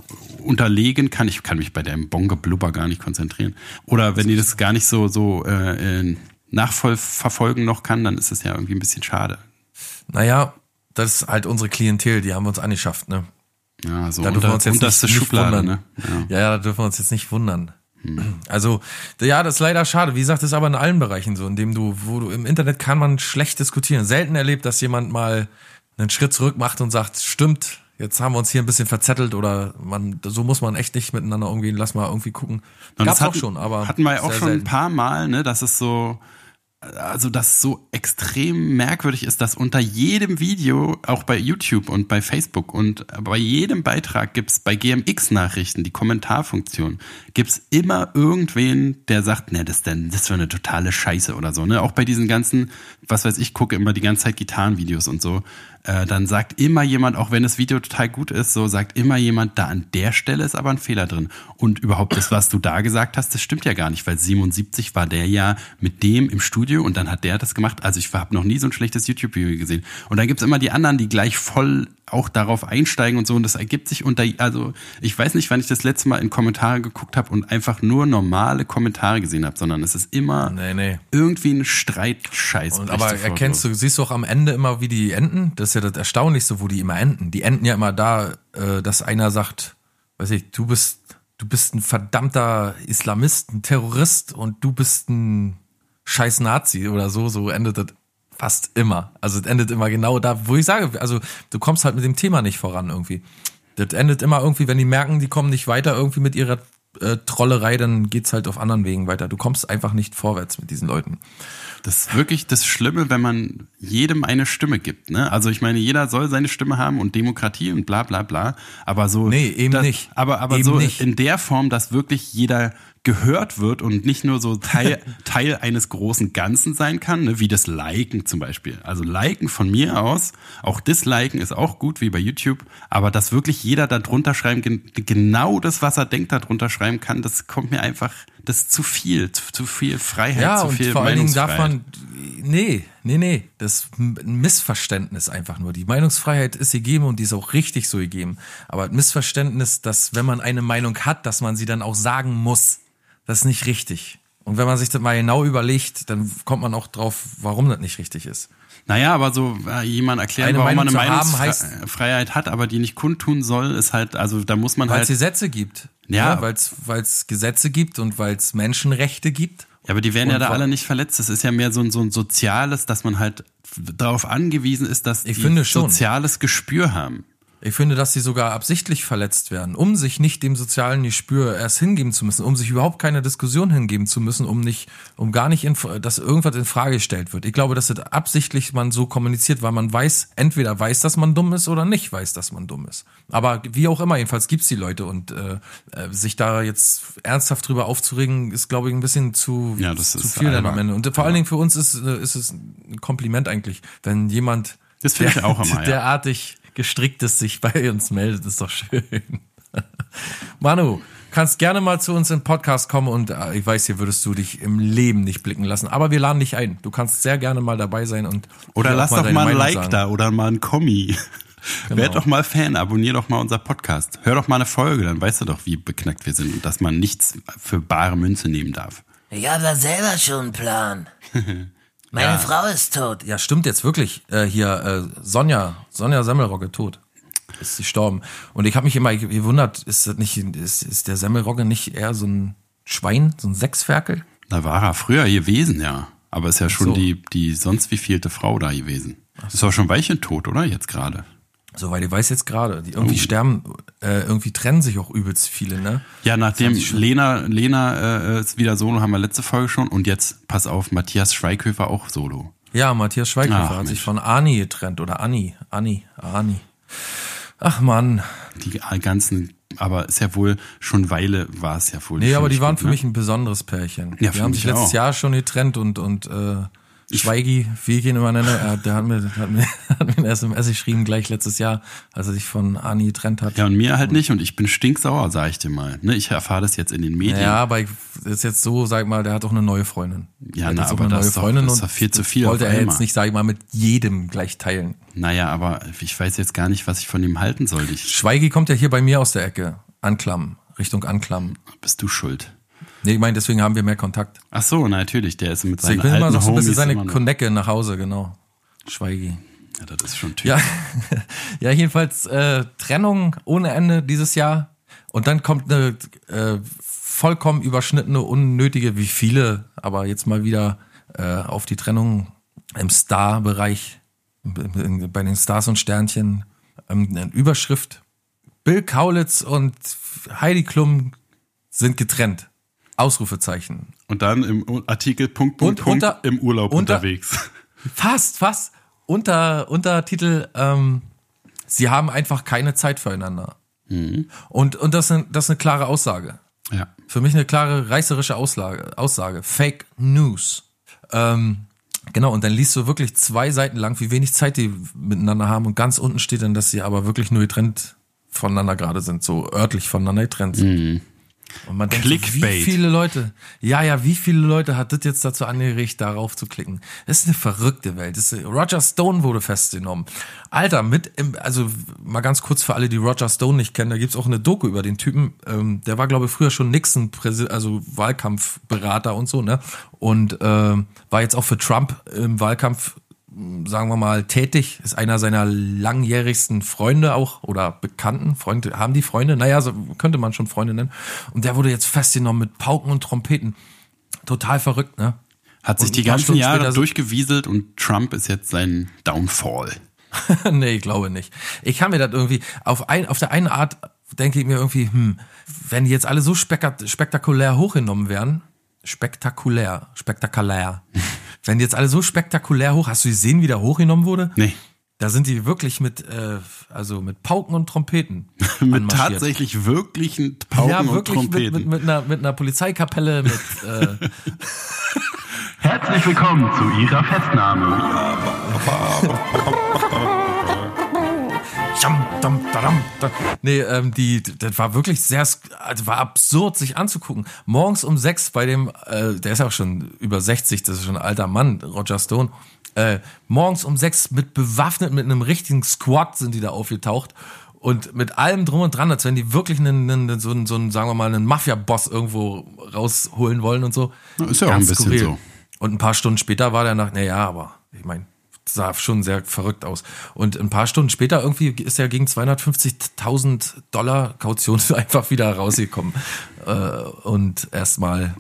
unterlegen kann. Ich kann mich bei dem Bongeblubber gar nicht konzentrieren. Oder wenn die das gar nicht so, so äh, äh, nachverfolgen noch kann, dann ist es ja irgendwie ein bisschen schade. Naja, das ist halt unsere Klientel, die haben wir uns angeschafft, ne? Ja, so Da dürfen wir uns jetzt unterste nicht, nicht Schublade, wundern. ne? Ja. Ja. da dürfen wir uns jetzt nicht wundern. Also, ja, das ist leider schade. Wie gesagt, das ist aber in allen Bereichen so, in dem du, wo du im Internet kann man schlecht diskutieren. Selten erlebt, dass jemand mal einen Schritt zurück macht und sagt, stimmt, jetzt haben wir uns hier ein bisschen verzettelt oder man, so muss man echt nicht miteinander umgehen. Lass mal irgendwie gucken. Gab's das auch schon, aber hatten wir ja auch schon ein selten. paar Mal, ne, dass es so, also das so extrem merkwürdig ist, dass unter jedem Video, auch bei YouTube und bei Facebook und bei jedem Beitrag gibt's bei GMX-Nachrichten, die Kommentarfunktion, gibt's immer irgendwen, der sagt, ne, das ist denn, das ist eine totale Scheiße oder so, ne? Auch bei diesen ganzen, was weiß ich, gucke immer die ganze Zeit Gitarrenvideos und so. Äh, dann sagt immer jemand, auch wenn das Video total gut ist, so sagt immer jemand, da an der Stelle ist aber ein Fehler drin. Und überhaupt das, was du da gesagt hast, das stimmt ja gar nicht, weil 77 war der ja mit dem im Studio und dann hat der das gemacht. Also ich habe noch nie so ein schlechtes YouTube-Video gesehen. Und dann gibt's immer die anderen, die gleich voll auch darauf einsteigen und so. Und das ergibt sich unter, also ich weiß nicht, wann ich das letzte Mal in Kommentare geguckt habe und einfach nur normale Kommentare gesehen habe, sondern es ist immer Nee, nee. irgendwie ein Streitscheiß. Aber erkennst du, siehst du auch am Ende immer, wie die enden? Das ist ja das Erstaunlichste, wo die immer enden. Die enden ja immer da, äh, dass einer sagt, weiß ich, du bist, du bist ein verdammter Islamist, ein Terrorist und du bist ein scheiß Nazi oder so, so endet das fast immer. Also es endet immer genau da, wo ich sage, also du kommst halt mit dem Thema nicht voran irgendwie. Das endet immer irgendwie, wenn die merken, die kommen nicht weiter irgendwie mit ihrer äh, Trollerei, dann geht's halt auf anderen Wegen weiter. Du kommst einfach nicht vorwärts mit diesen Leuten. Das ist wirklich das Schlimme, wenn man jedem eine Stimme gibt. Ne? Also ich meine, jeder soll seine Stimme haben und Demokratie und bla bla bla. Aber so. Nee, eben das, nicht. Aber, aber Eben so nicht. in der Form, dass wirklich jeder gehört wird und nicht nur so Teil, Teil eines großen Ganzen sein kann, ne? wie das Liken zum Beispiel. Also Liken von mir aus, auch Disliken ist auch gut, wie bei YouTube, aber dass wirklich jeder da drunter schreiben, gen genau das, was er denkt, da drunter schreiben kann, das kommt mir einfach, das ist zu viel, zu, zu viel Freiheit, Ja, zu und viel vor allen Dingen darf man, nee, nee, nee, das ist ein Missverständnis einfach nur. Die Meinungsfreiheit ist gegeben und die ist auch richtig so gegeben. Aber ein Missverständnis, dass wenn man eine Meinung hat, dass man sie dann auch sagen muss, das ist nicht richtig. Und wenn man sich das mal genau überlegt, dann kommt man auch drauf, warum das nicht richtig ist. Naja, aber so äh, jemand erklären, Eine warum man eine Meinung zu haben, Meinungsfreiheit hat, aber die nicht kundtun soll, ist halt, also da muss man Weil es halt. Gesetze gibt. Ja. Weil es Gesetze gibt und weil es Menschenrechte gibt. Ja, aber die werden ja Und da wa- alle nicht verletzt. Das ist ja mehr so ein, so ein soziales, dass man halt darauf angewiesen ist, dass Ich die soziales Gespür haben. Ich finde, dass sie sogar absichtlich verletzt werden, um sich nicht dem sozialen Gespür erst hingeben zu müssen, um sich überhaupt keine Diskussion hingeben zu müssen, um nicht, um gar nicht, in, dass irgendwas in Frage gestellt wird. Ich glaube, dass das absichtlich man so kommuniziert, weil man weiß, entweder weiß, dass man dumm ist oder nicht weiß, dass man dumm ist. Aber wie auch immer, jedenfalls gibt's die Leute und äh, äh, sich da jetzt ernsthaft drüber aufzuregen, ist, glaube ich, ein bisschen zu, Ja, das zu ist viel dann am Ende. Und vor allen Dingen für uns ist, äh, ist es ein Kompliment eigentlich, wenn jemand Das finde ich auch immer, derartig gestricktes sich bei uns meldet, ist doch schön. Manu, kannst gerne mal zu uns im Podcast kommen und äh, ich weiß, hier würdest du dich im Leben nicht blicken lassen, aber wir laden dich ein. Du kannst sehr gerne mal dabei sein und Oder lass doch deine mal ein Meinung Like sagen. da oder mal ein Kommi. Genau. Werd doch mal Fan, abonnier doch mal unser Podcast. Hör doch mal eine Folge, dann weißt du doch, wie beknackt wir sind und dass man nichts für bare Münze nehmen darf. Ich habe da selber schon einen Plan. Meine Frau ist tot. Ja, stimmt jetzt wirklich. Äh, hier äh, Sonja, Sonja Semmelrogge tot. Ist sie gestorben. Und ich habe mich immer gewundert, ist das nicht, ist, ist der Semmelrogge nicht eher so ein Schwein, so ein Sechsferkel? Da war er früher gewesen, ja. Aber ist ja schon so. die, die sonst wie vielte Frau da gewesen. Ist doch schon Weilchen tot, oder? Jetzt gerade. Soweit ich weiß jetzt gerade. Die irgendwie Oh. sterben, äh, irgendwie trennen sich auch übelst viele, ne? Ja, nachdem Lena, Lena äh, ist wieder Solo, haben wir letzte Folge schon. Und jetzt, pass auf, Matthias Schweighöfer auch Solo. Ja, Matthias Schweighöfer Ach, hat sich Mensch. von Ani getrennt oder Anni, Anni, Ani. Ach Mann. Die ganzen, aber ist ja wohl schon Weile war es ja wohl. Nee, aber die waren gut, für ne? mich ein besonderes Pärchen. Ja, die haben sich letztes auch. Jahr schon getrennt und, und äh, Schweigi, wie ich ihn immer nenne, er, der hat mir, hat, mir, hat mir eine SMS geschrieben gleich letztes Jahr, als er sich von Ani getrennt hat. Ja, und mir halt nicht und ich bin stinksauer, sag ich dir mal. Ne, ich erfahre das jetzt in den Medien. Ja, aber ich, ist jetzt so, sag ich mal, der hat auch eine neue Freundin. Ja, na, aber eine das neue ist doch- Freundin das ist doch viel zu das viel wollte er jetzt nicht, sag ich mal, mit jedem gleich teilen. Naja, aber ich weiß jetzt gar nicht, was ich von ihm halten soll. Ich, Schweigi kommt ja hier bei mir aus der Ecke. Anklam, Richtung Anklam. bist du schuld? Nee, ich meine, deswegen haben wir mehr Kontakt. Ach so, natürlich, der ist mit Also ich seinen bin alten immer so ein bisschen seine Konecke nach Hause, genau. Schweigi. Ja, das ist schon typisch. Ja, ja jedenfalls äh, Trennung ohne Ende dieses Jahr. Und dann kommt eine äh, vollkommen überschnittene, unnötige, wie viele, aber jetzt mal wieder äh, auf die Trennung im Star-Bereich, bei den Stars und Sternchen, ähm, eine Überschrift. Bill Kaulitz und Heidi Klum sind getrennt. Ausrufezeichen. Und dann im Artikel Punkt, Punkt, Und Punkt, unter- im Urlaub unter- unterwegs. Fast, fast. Unter, Untertitel, ähm, sie haben einfach keine Zeit füreinander. Und, und das, ist eine, das ist eine klare Aussage. Ja. Für mich eine klare reißerische Aussage. Aussage. Fake News. Ähm, genau, und dann liest du wirklich zwei Seiten lang, wie wenig Zeit die miteinander haben. Und ganz unten steht dann, dass sie aber wirklich nur getrennt voneinander gerade sind, so örtlich voneinander getrennt sind. Und man denkt, Clickbait. wie viele Leute, ja, ja, wie viele Leute hat das jetzt dazu angeregt, darauf zu klicken? Das ist eine verrückte Welt. Ist, Roger Stone wurde festgenommen. Alter, mit im, also mal ganz kurz für alle, die Roger Stone nicht kennen, da gibt's auch eine Doku über den Typen. Ähm, der war, glaube ich, früher schon Nixon, also Wahlkampfberater und so, ne? Und ähm, war jetzt auch für Trump im Wahlkampf sagen wir mal, tätig, ist einer seiner langjährigsten Freunde auch oder Bekannten. Freunde, haben die Freunde? Naja, so könnte man schon Freunde nennen. Und der wurde jetzt festgenommen mit Pauken und Trompeten. Total verrückt, ne? Hat sich Und die ganzen Jahre durchgewieselt und Trump ist jetzt sein Downfall. nee, ich glaube nicht. Ich kann mir das irgendwie, auf, ein, auf der einen Art denke ich mir irgendwie, hm, wenn die jetzt alle so spekta- spektakulär hochgenommen werden, spektakulär, spektakulär, wenn die jetzt alle so spektakulär hoch, hast du gesehen, wie der hochgenommen wurde? Nee. Da sind die wirklich mit, äh, also mit Pauken und Trompeten. Mit tatsächlich wirklichen Pauken ja, und wirklich mit, Trompeten. mit, mit, einer, mit einer Polizeikapelle, mit, äh, Herzlich willkommen zu Ihrer Festnahme. Dam. Nee, ähm, die, das war wirklich sehr, also war absurd, sich anzugucken. Morgens um sechs bei dem, äh, der ist ja auch schon über 60, das ist schon ein alter Mann, Roger Stone. Äh, morgens um sechs mit bewaffnet, mit einem richtigen Squad sind die da aufgetaucht. Und mit allem drum und dran, als wenn die wirklich einen, einen, so, einen, so einen, sagen wir mal, einen Mafia-Boss irgendwo rausholen wollen und so. Na, ist ja auch ein bisschen so. Und ein paar Stunden später war der nach, naja, aber ich meine, sah schon sehr verrückt aus. Und ein paar Stunden später irgendwie ist er gegen 250.000 Dollar Kaution einfach wieder rausgekommen. Äh, und erstmal,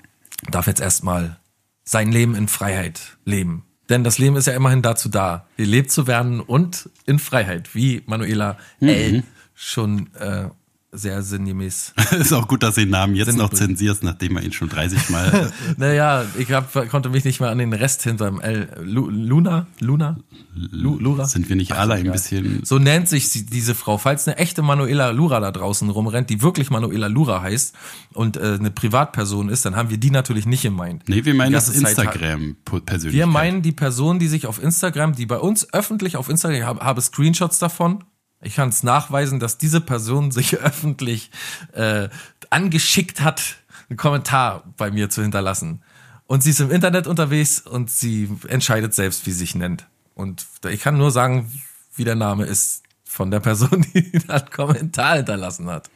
darf jetzt erstmal sein Leben in Freiheit leben. Denn das Leben ist ja immerhin dazu da, gelebt zu werden und in Freiheit, wie Manuela L. schon äh, sehr sinngemäß ist auch gut, dass du den Namen jetzt noch zensierst, nachdem er ihn schon 30 Mal. Naja, ich hab, konnte mich nicht mehr an den Rest hinterm L. Lu, Luna? Luna? Lu, Lura? Sind wir nicht alle ein bisschen. So nennt sich sie, diese Frau. Falls eine echte Manuela Lura da draußen rumrennt, die wirklich Manuela Lura heißt und äh, eine Privatperson ist, dann haben wir die natürlich nicht gemeint. Nee, wir meinen das hat- Instagram-Persönlichkeit. Wir meinen die Person, die sich auf Instagram, die bei uns öffentlich auf Instagram, ich habe, habe Screenshots davon. Ich kann es nachweisen, dass diese Person sich öffentlich äh, angeschickt hat, einen Kommentar bei mir zu hinterlassen. Und sie ist im Internet unterwegs und sie entscheidet selbst, wie sie sich nennt. Und ich kann nur sagen, wie der Name ist von der Person, die einen Kommentar hinterlassen hat.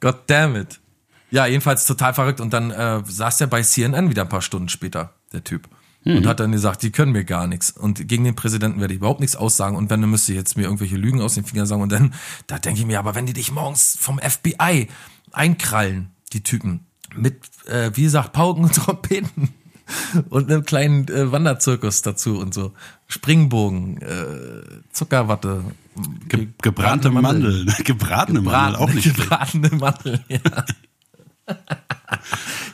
God damn it. Ja, jedenfalls total verrückt. Und dann äh, saß er bei CNN wieder ein paar Stunden später, der Typ. Und hat dann gesagt, die können mir gar nichts. Und gegen den Präsidenten werde ich überhaupt nichts aussagen. Und wenn, dann müsste ich jetzt mir irgendwelche Lügen aus den Fingern sagen. Und dann, da denke ich mir, aber wenn die dich morgens vom FBI einkrallen, die Typen, mit, äh, wie gesagt, Pauken und Trompeten und einem kleinen äh, Wanderzirkus dazu und so. Springbogen, äh, Zuckerwatte, Ge gebrannte Mandeln. Gebratene Mandeln, auch nicht gebratene Mandeln, ja.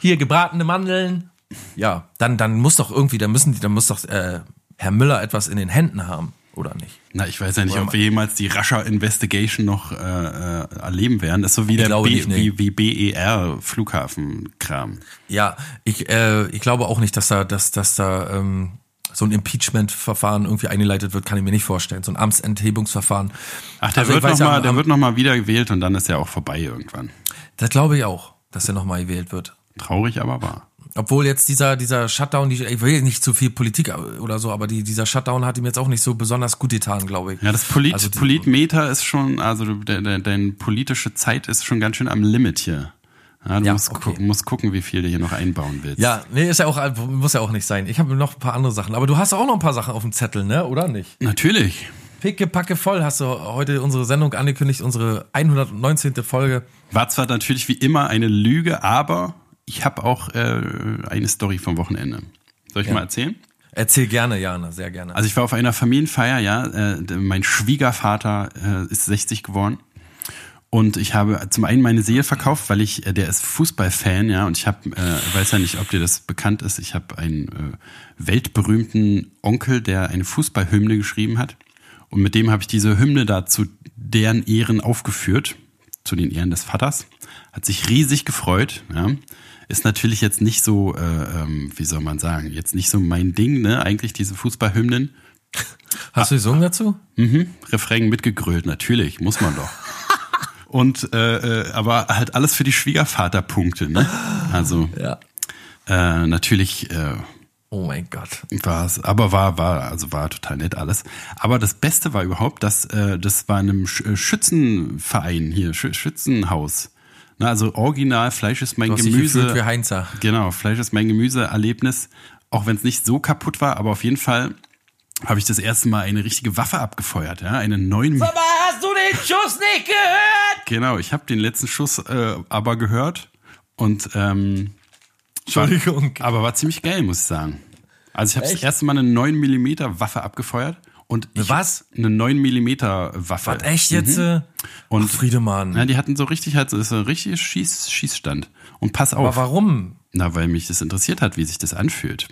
Hier gebratene Mandeln. Ja, dann dann muss doch irgendwie, dann müssen die, dann muss doch äh, Herr Müller etwas in den Händen haben oder nicht. Na, ich weiß ja nicht, ob wir jemals die Russia Investigation noch äh, äh, erleben werden. Das ist so wie der B, nicht, nee. wie, wie BER Flughafenkram. Ja, ich, äh, ich glaube auch nicht, dass da, dass, dass da ähm, so ein Impeachment-Verfahren irgendwie eingeleitet wird, kann ich mir nicht vorstellen. So ein Amtsenthebungsverfahren. Ach, der Also wird weiß noch ja, der am- wird noch mal wieder gewählt und dann ist er auch vorbei irgendwann. Das glaube ich auch, dass er nochmal gewählt wird. Traurig, aber wahr. Obwohl jetzt dieser, dieser Shutdown, ich will nicht zu viel Politik oder so, aber die, dieser Shutdown hat ihm jetzt auch nicht so besonders gut getan, glaube ich. Ja, das Polit, Also die- Politmeter ist schon, also de, de, deine politische Zeit ist schon ganz schön am Limit hier. Ja, du Ja, musst, okay. gu musst gucken, wie viel du hier noch einbauen willst. Ja, nee, ist ja auch, muss ja auch nicht sein. Ich habe noch ein paar andere Sachen, aber du hast auch noch ein paar Sachen auf dem Zettel, ne? Oder nicht? Natürlich. Picke, packe voll hast du heute unsere Sendung angekündigt, unsere 119. Folge. War zwar natürlich wie immer eine Lüge, aber ich habe auch äh, eine Story vom Wochenende. Soll ich mal erzählen? Erzähl gerne, Jana, sehr gerne. Also ich war auf einer Familienfeier, ja. Äh, mein Schwiegervater äh, ist 60 geworden. Und ich habe zum einen meine Seele verkauft, weil ich, äh, der ist Fußballfan, ja, und ich habe, äh, weiß ja nicht, ob dir das bekannt ist, ich habe einen äh, weltberühmten Onkel, der eine Fußballhymne geschrieben hat. Und mit dem habe ich diese Hymne da zu deren Ehren aufgeführt, zu den Ehren des Vaters. Hat sich riesig gefreut, ja. Ist natürlich jetzt nicht so, äh, ähm, wie soll man sagen, jetzt nicht so mein Ding, ne, eigentlich diese Fußballhymnen. Hast du gesungen dazu? Mhm, Refrain mitgegrölt, natürlich, muss man doch. Und äh, äh, aber halt alles für die Schwiegervaterpunkte, ne? Also Ja. äh, natürlich äh, Oh mein Gott. war es, aber war war also war total nett alles. Aber das Beste war überhaupt, dass äh, das war in einem äh, Schützenverein hier, Sch Schützenhaus. Na, also original Fleisch ist mein Du hast dich Gemüse. wie Heinzer. Genau, Fleisch ist mein Gemüse-Erlebnis. Auch wenn es nicht so kaputt war, aber auf jeden Fall habe ich das erste Mal eine richtige Waffe abgefeuert, ja, eine 9 Aber hast du den Schuss nicht gehört? Genau, ich habe den letzten Schuss äh, aber gehört und ähm, Entschuldigung. War, aber war ziemlich geil, muss ich sagen. Also ich habe das erste Mal eine 9 mm Waffe abgefeuert und ich, was? Eine 9 mm Waffe. Was, echt jetzt? äh? Und Ach, Friedemann. ja, die hatten so richtig halt so ist ein richtiges Schieß, Schießstand. Und pass aber auf. warum? Na, weil mich das interessiert hat, wie sich das anfühlt.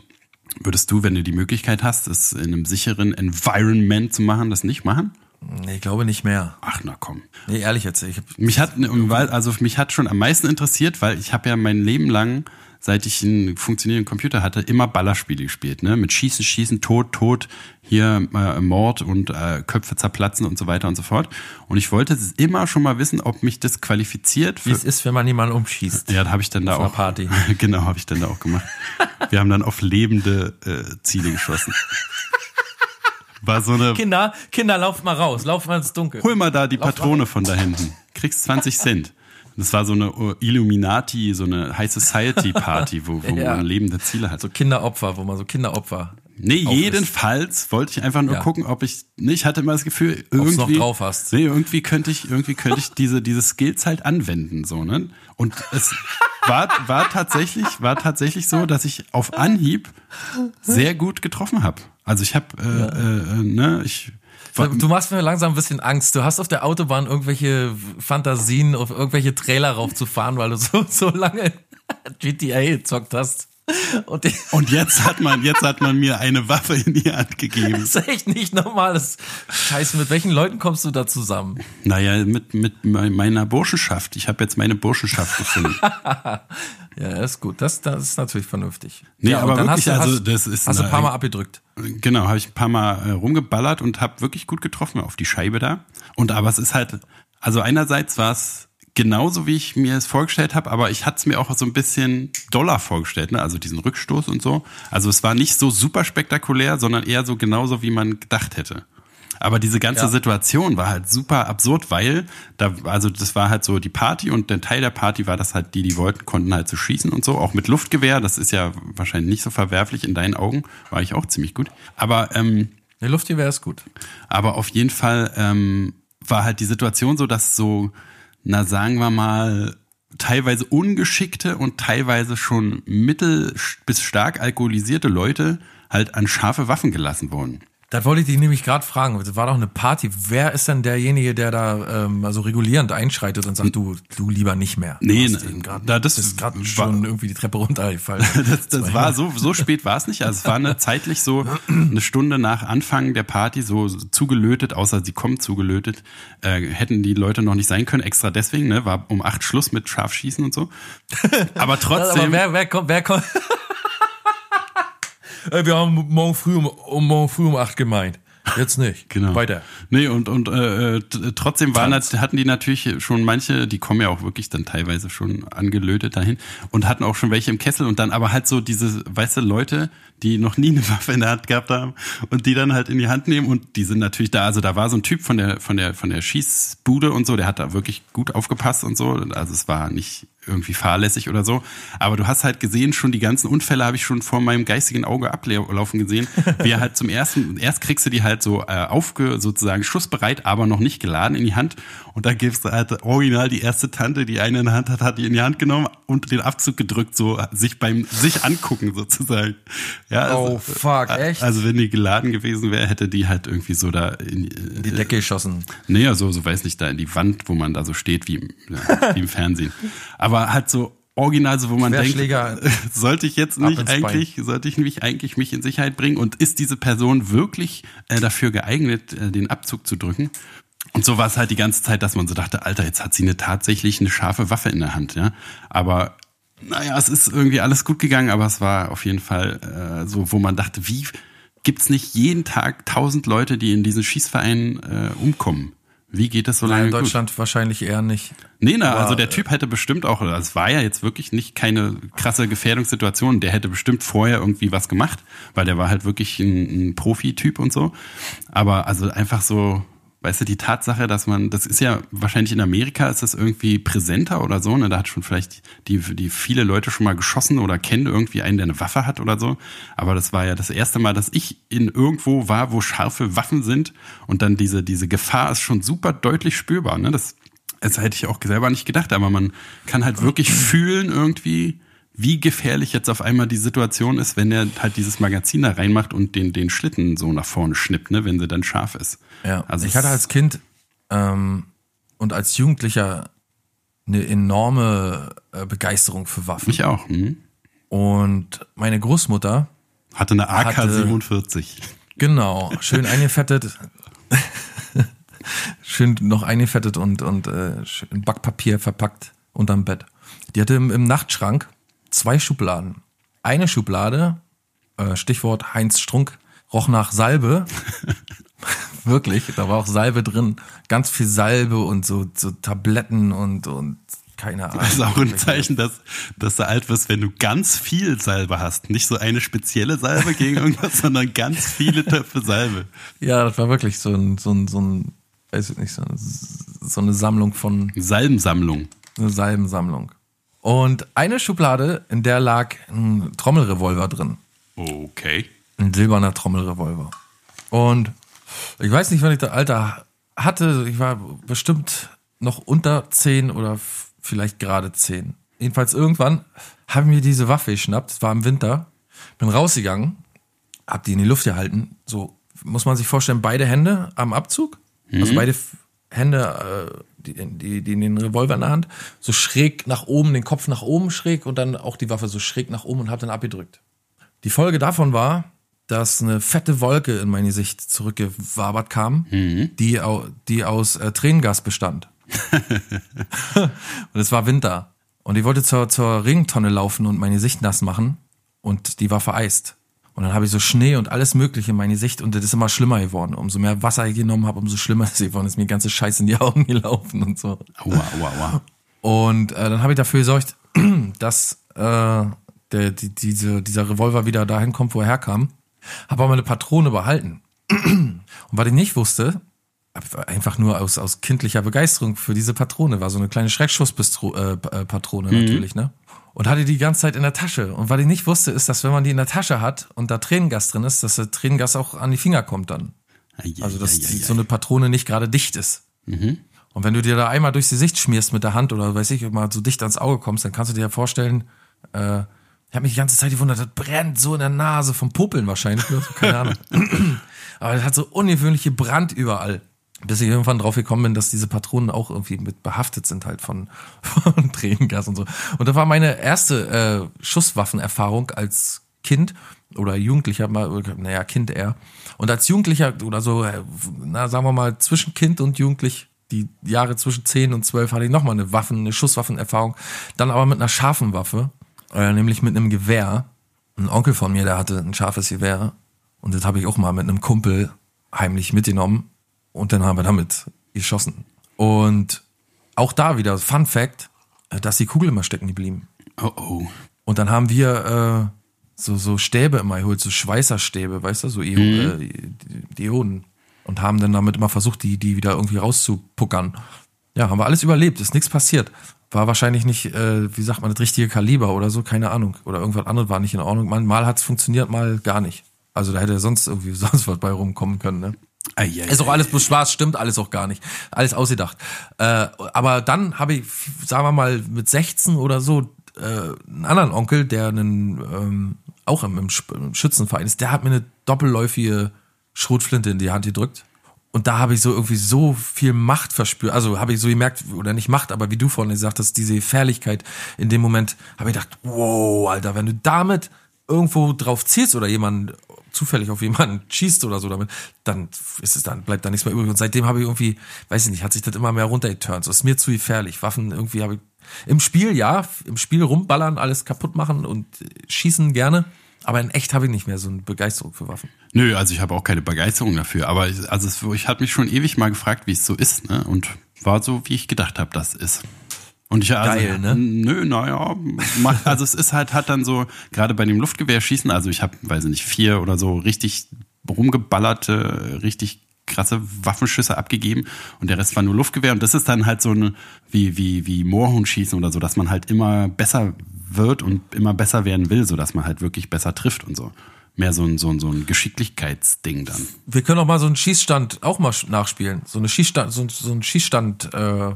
Würdest du, wenn du die Möglichkeit hast, das in einem sicheren Environment zu machen, das nicht machen? Nee, ich glaube nicht mehr. Ach na komm. Nee, ehrlich jetzt. Ich Mich hat, weil, also mich hat schon am meisten interessiert, weil ich habe ja mein Leben lang, seit ich einen funktionierenden Computer hatte, immer Ballerspiele gespielt, ne? Mit Schießen, Schießen, Tod, Tod, hier äh, Mord und äh, Köpfe zerplatzen und so weiter und so fort. Und ich wollte immer schon mal wissen, ob mich das qualifiziert. wie es ist, wenn man jemanden umschießt. ja, habe ich dann da Auf auch. Party. genau, habe ich dann da auch gemacht. Wir haben dann auf lebende äh, Ziele geschossen. War so eine. Kinder, Kinder, lauft mal raus, lauft mal ins Dunkel. Hol mal da die Patrone von da hinten. Kriegst 20 Cent. Das war so eine uh, Illuminati, so eine High Society Party, wo, wo Ja. man lebende Ziele hat. So Kinderopfer, wo man so Kinderopfer Nee, jedenfalls wollte ich einfach nur Ja. gucken, ob ich, nee, ich hatte immer das Gefühl, Ob's noch irgendwie, drauf hast. nee, irgendwie könnte ich, irgendwie könnte ich diese, diese Skills halt anwenden, so, ne? Und es war, war tatsächlich, war tatsächlich so, dass ich auf Anhieb sehr gut getroffen habe. Also ich habe, äh, äh, ne, ich, Du machst mir langsam ein bisschen Angst. Du hast auf der Autobahn irgendwelche Fantasien, auf irgendwelche Trailer raufzufahren, weil du so, so lange GTA gezockt hast. Und Und jetzt hat man, jetzt hat man mir eine Waffe in die Hand gegeben. das ist echt nicht normal. Das Scheiße, mit welchen Leuten kommst du da zusammen? Naja, mit, mit me- meiner Burschenschaft. Ich habe jetzt meine Burschenschaft gefunden. Ja, ist gut. Das, das ist natürlich vernünftig. Nee, ja, aber dann wirklich, hast du, also das ist hast du ein paar Mal abgedrückt. Genau, habe ich ein paar Mal äh, rumgeballert und habe wirklich gut getroffen auf die Scheibe da. Und aber es ist halt, also einerseits war es genauso, wie ich mir es vorgestellt habe, aber ich hatte es mir auch so ein bisschen doller vorgestellt, ne? also diesen Rückstoß und so. Also es war nicht so super spektakulär, sondern eher so genauso, wie man gedacht hätte. Aber diese ganze Ja. Situation war halt super absurd, weil da, also das war halt so die Party und der Teil der Party war, dass halt die, die wollten, konnten halt so schießen und so, auch mit Luftgewehr. Das ist ja wahrscheinlich nicht so verwerflich in deinen Augen, war ich auch ziemlich gut. Aber ähm, Die Luftgewehr ist gut. aber auf jeden Fall ähm, war halt die Situation so, dass so, na sagen wir mal, teilweise ungeschickte und teilweise schon mittel bis stark alkoholisierte Leute halt an scharfe Waffen gelassen wurden. Da wollte ich dich nämlich gerade fragen. Das war doch eine Party. Wer ist denn derjenige, der da ähm, also regulierend einschreitet und sagt, du, du lieber nicht mehr? Du Nee, ne, grad- da- das bist gerade schon irgendwie die Treppe runtergefallen. Das, das war so, so spät war es nicht. Also es war eine, zeitlich so eine Stunde nach Anfang der Party so zugelötet, außer sie kommen zugelötet, äh, hätten die Leute noch nicht sein können. Extra deswegen, ne, war um acht Schluss mit Scharfschießen und so. Aber trotzdem. Aber wer, wer kommt, wer kommt? Ey, wir haben morgen früh um, um morgen früh um acht gemeint. Jetzt nicht. Genau. Weiter. Nee, und, und äh, t- trotzdem waren, hatten die natürlich schon manche, die kommen ja auch wirklich dann teilweise schon angelötet dahin und hatten auch schon welche im Kessel und dann aber halt so diese, weißt du, Leute, die noch nie eine Waffe in der Hand gehabt haben und die dann halt in die Hand nehmen und die sind natürlich da, also da war so ein Typ von der, von der, von der Schießbude und so, der hat da wirklich gut aufgepasst und so, also es war nicht irgendwie fahrlässig oder so. Aber du hast halt gesehen, schon die ganzen Unfälle habe ich schon vor meinem geistigen Auge ablaufen gesehen. Wie er halt zum ersten, erst kriegst du die halt so äh, aufge, sozusagen schussbereit, aber noch nicht geladen in die Hand. Und da gibst du halt original die erste Tante, die eine in der Hand hat, hat die in die Hand genommen und den Abzug gedrückt, so sich beim sich angucken sozusagen. Ja, also, Oh, fuck, äh, echt? Also wenn die geladen gewesen wäre, hätte die halt irgendwie so da in, Die Decke geschossen. Nee, also so weiß nicht, da in die Wand, wo man da so steht, wie, im- ja, wie im Fernsehen. Aber halt so original, so wo man denkt, sollte ich jetzt nicht ins Bein. eigentlich, sollte ich mich eigentlich mich in Sicherheit bringen und ist diese Person wirklich äh, dafür geeignet, äh, den Abzug zu drücken? Und so war es halt die ganze Zeit, dass man so dachte, Alter, jetzt hat sie eine tatsächlich eine scharfe Waffe in der Hand, ja. Aber naja, es ist irgendwie alles gut gegangen, aber es war auf jeden Fall äh, so, wo man dachte, wie gibt's nicht jeden Tag tausend Leute, die in diesen Schießvereinen äh, umkommen? Wie geht das so lange In gut? Deutschland wahrscheinlich eher nicht. Nee, na, Aber, also der Typ hätte bestimmt auch, also es war ja jetzt wirklich nicht keine krasse Gefährdungssituation, der hätte bestimmt vorher irgendwie was gemacht, weil der war halt wirklich ein, ein Profi-Typ und so. Aber also einfach so, weißt du, die Tatsache, dass man, das ist ja wahrscheinlich in Amerika ist das irgendwie präsenter oder so, ne? Da hat schon vielleicht die, die viele Leute schon mal geschossen oder kennen irgendwie einen, der eine Waffe hat oder so. Aber das war ja das erste Mal, dass ich in irgendwo war, wo scharfe Waffen sind und dann diese, diese Gefahr ist schon super deutlich spürbar, ne? Das, das hätte ich auch selber nicht gedacht, aber man kann halt wirklich fühlen irgendwie, wie gefährlich jetzt auf einmal die Situation ist, wenn er halt dieses Magazin da reinmacht und den, den Schlitten so nach vorne schnippt, ne, wenn sie dann scharf ist. Ja, Also ich hatte als Kind ähm, und als Jugendlicher eine enorme äh, Begeisterung für Waffen. Mich auch. Hm? Und meine Großmutter, Hatte eine Hatte- AK-47. genau, schön eingefettet, schön noch eingefettet und, und äh, in Backpapier verpackt unterm Bett. Die hatte im, im Nachtschrank zwei Schubladen. Eine Schublade, äh, Stichwort Heinz Strunk, roch nach Salbe. Wirklich, da war auch Salbe drin. Ganz viel Salbe und so, so Tabletten und, und keine Ahnung. Das ist auch ein Zeichen, dass, dass du alt wirst, wenn du ganz viel Salbe hast. Nicht so eine spezielle Salbe gegen irgendwas, sondern ganz viele Töpfe Salbe. Ja, das war wirklich so ein, so ein, so ein weiß ich nicht, so, ein, so eine Sammlung von, Salbensammlung. eine Salbensammlung. Und eine Schublade, in der lag ein Trommelrevolver drin. Okay. Ein silberner Trommelrevolver. Und ich weiß nicht, wann ich das Alter hatte. Ich war bestimmt noch unter 10 oder vielleicht gerade 10. Jedenfalls irgendwann habe ich mir diese Waffe geschnappt. Es war im Winter. Bin rausgegangen, hab die in die Luft gehalten. So muss man sich vorstellen, beide Hände am Abzug. Also beide F- Hände, äh, die, die, die den Revolver in der Hand, so schräg nach oben, den Kopf nach oben schräg und dann auch die Waffe so schräg nach oben und hab dann abgedrückt. Die Folge davon war, dass eine fette Wolke in meine Sicht zurückgewabert kam, die, au, die aus äh, Tränengas bestand. und es war Winter. Und ich wollte zur, zur Regentonne laufen und meine Sicht nass machen. Und die war vereist. Und dann habe ich so Schnee und alles Mögliche in meine Sicht und das ist immer schlimmer geworden. Umso mehr Wasser ich genommen habe, umso schlimmer ist es geworden. Ist mir ganze Scheiße in die Augen gelaufen und so. Aua, aua, aua. Und äh, dann habe ich dafür gesorgt, dass äh, der, die, diese, dieser Revolver wieder dahin kommt, wo er herkam. Habe aber eine Patrone behalten. Und was ich nicht wusste, einfach nur aus, aus kindlicher Begeisterung für diese Patrone, war so eine kleine Schreckschusspistro- äh, äh, Patrone natürlich, ne? Und hatte die ganze Zeit in der Tasche. Und was ich nicht wusste, ist, dass wenn man die in der Tasche hat und da Tränengas drin ist, dass das Tränengas auch an die Finger kommt dann. Also, dass die, so eine Patrone nicht gerade dicht ist. Und wenn du dir da einmal durchs Gesicht schmierst mit der Hand oder weiß ich, mal so dicht ans Auge kommst, dann kannst du dir ja vorstellen, äh, ich habe mich die ganze Zeit gewundert, das brennt so in der Nase vom Popeln wahrscheinlich, so, keine Ahnung. Aber es hat so ungewöhnliche Brand überall. Bis ich irgendwann drauf gekommen bin, dass diese Patronen auch irgendwie mit behaftet sind halt von, von Tränengas und so. Und das war meine erste äh, Schusswaffenerfahrung als Kind oder Jugendlicher, naja, Kind eher. Und als Jugendlicher oder so, äh, na, sagen wir mal, zwischen Kind und Jugendlich, die Jahre zwischen 10 und 12 hatte ich nochmal eine Waffen, eine Schusswaffenerfahrung. Dann aber mit einer scharfen Waffe, äh, nämlich mit einem Gewehr. Ein Onkel von mir, der hatte ein scharfes Gewehr. Und das habe ich auch mal mit einem Kumpel heimlich mitgenommen. Und dann haben wir damit geschossen. Und auch da wieder, Fun Fact, äh, dass die Kugel immer stecken geblieben. Oh oh. Und dann haben wir äh, so, so Stäbe immer geholt, so Schweißerstäbe, weißt du, so Io äh, Dioden. Und haben dann damit immer versucht, die, die wieder irgendwie rauszupuckern. Ja, haben wir alles überlebt, ist nichts passiert. War wahrscheinlich nicht, äh, wie sagt man, das richtige Kaliber oder so, keine Ahnung. Oder irgendwas anderes war nicht in Ordnung. Mal, mal hat es funktioniert, mal gar nicht. Also da hätte sonst irgendwie sonst was bei rumkommen können, ne? Ei, ei, Ist auch alles bloß Spaß, stimmt alles auch gar nicht. Alles ausgedacht. Äh, aber dann habe ich, sagen wir mal, mit 16 oder so äh, einen anderen Onkel, der einen, ähm, auch im, im Schützenverein ist, der hat mir eine doppelläufige Schrotflinte in die Hand gedrückt. Und da habe ich so irgendwie so viel Macht verspürt. Also habe ich so gemerkt, oder nicht Macht, aber wie du vorhin gesagt hast, diese Gefährlichkeit in dem Moment, habe ich gedacht, wow, Alter, wenn du damit irgendwo drauf zielst oder jemanden zufällig auf jemanden schießt oder so damit, dann ist es dann, bleibt da nichts mehr übrig. Und seitdem habe ich irgendwie, weiß ich nicht, hat sich das immer mehr runtergeturnt. So ist mir zu gefährlich. Waffen irgendwie habe ich im Spiel, ja, im Spiel rumballern, alles kaputt machen und äh, schießen gerne. Aber in echt habe ich nicht mehr so eine Begeisterung für Waffen. Nö, also ich habe auch keine Begeisterung dafür. Aber ich- also ich habe mich schon ewig mal gefragt, wie es so ist, ne? Und war so, wie ich gedacht habe, das ist. Und ich also, Geil, ne? Nö, naja, mach- also es ist halt, hat dann so, gerade bei dem Luftgewehrschießen, also ich habe, weiß ich nicht, vier oder so richtig rumgeballerte, richtig krasse Waffenschüsse abgegeben und der Rest war nur Luftgewehr und das ist dann halt so eine, wie, wie, wie Moorhuhn-Schießen oder so, dass man halt immer besser wird und immer besser werden will, so dass man halt wirklich besser trifft und so. Mehr so ein, so ein, so ein Geschicklichkeitsding dann. Wir können auch mal so einen Schießstand auch mal nachspielen. So eine Schießstand, so, so ein Schießstand äh,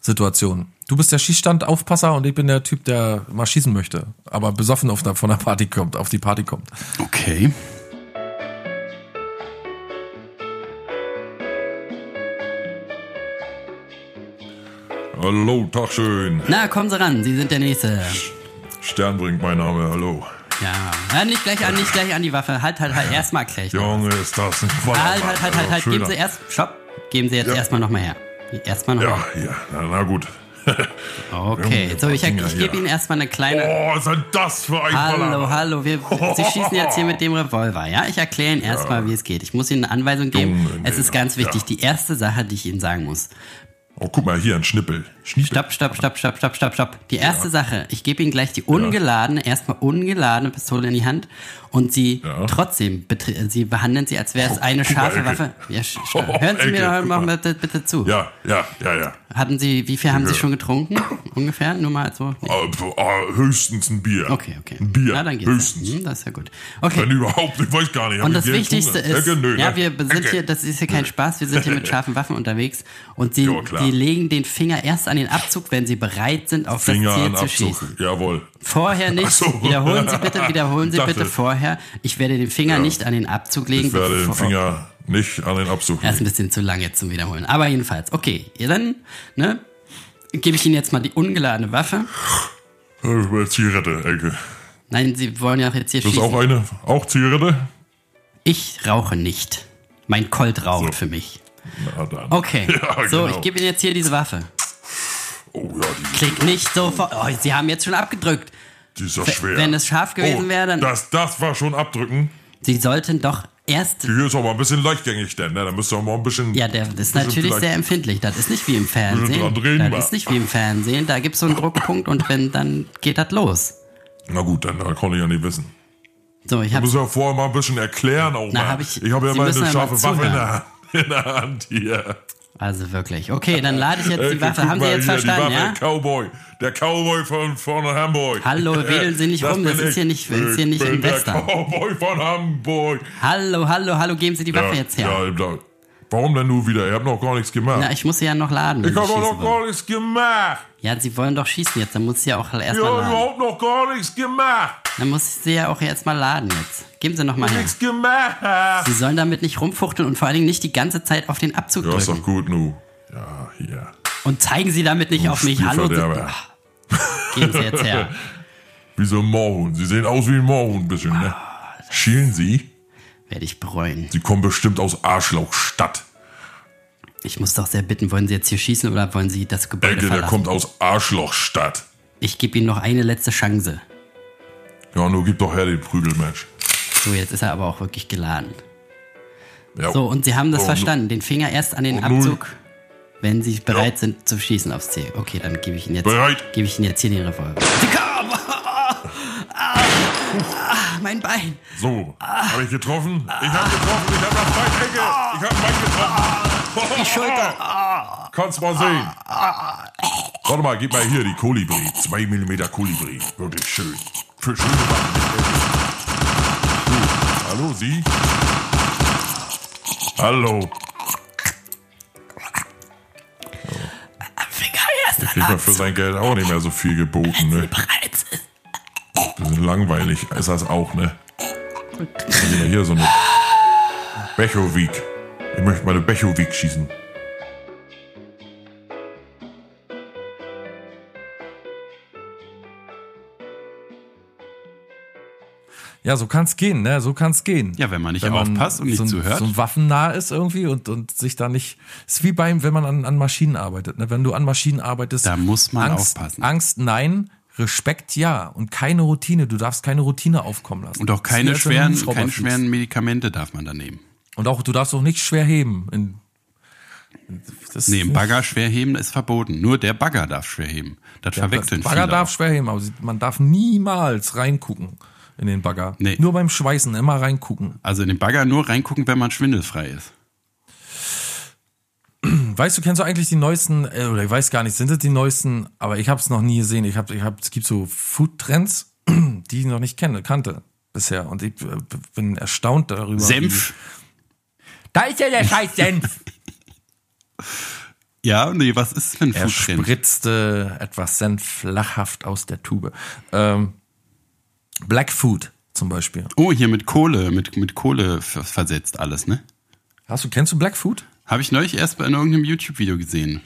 Situation. Du bist der Schießstand-Aufpasser und ich bin der Typ, der mal schießen möchte, aber besoffen auf der, von der Party kommt, auf die Party kommt. Okay. Hallo, Tag schön. Na, kommen Sie ran, Sie sind der Nächste. Sternbrink, mein Name, hallo. Ja. ja nicht gleich an, nicht gleich an die Waffe. Halt, halt, halt, erstmal erkläre ich. noch. Junge, ist das ein Halt, halt, halt, halt, halt. Geben. Sie erst, stopp. Geben Sie jetzt Ja. erstmal nochmal her. Erstmal nochmal. Ja, ja, na, na gut. Okay, so ich, ich gebe ja. Ihnen erstmal eine kleine. Oh, was ist das für ein Hallo, hallo, wir, Sie schießen jetzt hier mit dem Revolver, ja? Ich erkläre Ihnen erstmal, wie es geht. Ich muss Ihnen eine Anweisung geben. Junge, es ist ganz wichtig. ja. Die erste Sache, die ich Ihnen sagen muss. Oh, guck mal, hier ein Schnippel. Stopp, stopp, stopp, stopp, stopp, stopp, stopp. Die erste Sache, ich gebe Ihnen gleich die ungeladene, erstmal ungeladene Pistole in die Hand und Sie Ja. trotzdem, Sie behandeln sie, als wäre es eine guck mal, scharfe. Waffe. Ja, Oh, hören Sie mir doch mal bitte, bitte zu. Ja, ja, ja, ja. Hatten Sie, wie viel haben Sie Ja. schon getrunken? Ungefähr? Nur mal so? Nee. Äh, höchstens ein Bier. Okay, okay. Ein Bier, Na, dann geht's. höchstens. Ja. Hm, das ist ja gut. Okay. Wenn überhaupt, ich weiß gar nicht. Und das Wichtigste ist, nö, ja, wir sind Ecke. hier, das ist hier kein Spaß, wir sind hier mit scharfen Waffen unterwegs und sie, Ja, klar. die legen den Finger erst an den Abzug, wenn sie bereit sind, auf Finger das Ziel zu Abzug. schießen. Jawohl. Vorher nicht. So. Wiederholen Sie bitte, wiederholen Sie dachte- bitte vorher. Ich werde den Finger nicht an den Abzug legen. Ich werde den Finger nicht an den Abzug Er ist ein legen. bisschen zu lang jetzt zum Wiederholen. Aber jedenfalls, okay, ihr dann, ne, gebe ich Ihnen jetzt mal die ungeladene Waffe. Äh, Zigarette, Elke. Nein, Sie wollen ja jetzt hier Das ist schießen. auch eine, auch Zigarette? Ich rauche nicht. Mein Colt raucht So. für mich. Okay, Ja, so, genau. ich gebe Ihnen jetzt hier diese Waffe. Klick nicht sofort. Oh, Sie haben jetzt schon abgedrückt. die ist W- schwer. wenn es scharf gewesen oh, wäre, dann- Das, das war schon abdrücken. Sie sollten doch erst. Die ist aber ein bisschen leichtgängig, denn, ne? Da müsst ihr auch mal ein bisschen. Ja, der ist natürlich sehr empfindlich. Das ist nicht wie im Fernsehen. drehen, das ist nicht wie im Fernsehen. Da gibt es so einen Druckpunkt und wenn, dann geht das los. Na gut, dann da konnte ich ja nicht wissen. So, ich Du habe musst ja vorher mal ein bisschen erklären auch Na, mal. hab ich- ich habe ja Sie mal eine mal scharfe Waffe in der, in der Hand hier. Also wirklich. Okay, dann lade ich jetzt die Elke, Waffe. Haben Sie jetzt verstanden, ja? Cowboy. Der Cowboy von, von Hamburg. Hallo, wedeln Sie nicht Das rum, das ist ich. hier nicht- ist hier nicht ich im der Western. Cowboy von Hamburg. Hallo, hallo, hallo, geben Sie die Waffe jetzt her. Ja, da, warum denn nur wieder? Ihr habt noch gar nichts gemacht. Na, ich muss sie ja noch laden. ich habe noch gar nichts gemacht. Ja, Sie wollen doch schießen jetzt, dann muss sie ja auch Ja, erstmal laden. überhaupt noch gar nichts gemacht. Dann muss ich sie ja auch jetzt mal laden jetzt. Geben Sie noch mal her. Nichts gemacht. Sie sollen damit nicht rumfuchteln und vor allen Dingen nicht die ganze Zeit auf den Abzug Ja, ist drücken. doch gut, nu. Ja, hier. Und zeigen Sie damit nicht Du auf mich. Hallo. Ach, Geben Sie jetzt her. Wie so ein Moorhuhn. Sie sehen aus wie ein Moorhuhn ein bisschen, ne? Schielen Sie? Werde ich bereuen. Sie kommen bestimmt aus Arschlochstadt. Ich muss doch sehr bitten, wollen Sie jetzt hier schießen oder wollen Sie das Gebäude Ecke, der verlassen? kommt aus Arschlochstadt. Ich gebe Ihnen noch eine letzte Chance. Ja, nur gib doch her den Prügelmatch. So, jetzt ist er aber auch wirklich geladen. Ja. So, und Sie haben das Oh, verstanden. Den Finger erst an den Und nun- Abzug, wenn Sie bereit sind zu schießen aufs Ziel. Okay, dann gebe ich Ihnen jetzt, gebe ich Ihnen jetzt hier den Revolver. Sie kommen! Ah, ah, mein Bein. So, habe ich getroffen? Ich habe getroffen, ich habe das Bein Ecke. Ich habe ein Bein getroffen. Die Schulter. Kannst mal sehen. Warte mal, gib mal hier die Kolibri. 2 mm Kolibri. Wirklich schön. Für schöne Waffen. Hallo, Sie? Hallo. Da kriegt man für sein Geld auch nicht mehr so viel geboten, ne? ist langweilig, ist das auch, ne? Hier so eine Bechowik. Ich möchte mal eine Bechowik schießen. Ja, so kann's gehen, ne? So kann's gehen. Ja, wenn man nicht aufpasst und nicht so, zuhört. So waffennah ist irgendwie und, und sich da nicht. Ist wie beim, wenn man an, an Maschinen arbeitet. Ne? Wenn du an Maschinen arbeitest. Da muss man Angst, aufpassen. Angst, nein. Respekt, ja. Und keine Routine. Du darfst keine Routine aufkommen lassen. Und auch keine wenn schweren, keine schweren Medikamente darf man da nehmen. Und auch, du darfst auch nicht schwer heben. In, das Nee, im Bagger schwer heben ist verboten. Nur der Bagger darf schwer heben. Das verwechseln Bagger darf auch. schwer heben, aber man darf niemals reingucken in den Bagger. Nee. Nur beim Schweißen immer reingucken. Also in den Bagger nur reingucken, wenn man schwindelfrei ist. Weißt du, kennst du eigentlich die neuesten, äh, oder ich weiß gar nicht, sind das die neuesten, aber ich habe es noch nie gesehen. Ich habe, ich hab, es gibt so Food-Trends, die ich noch nicht kenne, kannte bisher. Und ich äh, bin erstaunt darüber. Senf. Wie, da ist ja der scheiß Senf. Ja, nee, was ist für ein er spritzte etwas Senf lachhaft aus der Tube. Ähm, Black Food zum Beispiel. Oh, hier mit Kohle, mit, mit Kohle ver- versetzt alles, ne? Hast du, kennst du Black Food? Habe ich neulich erst bei in irgendeinem YouTube-Video gesehen.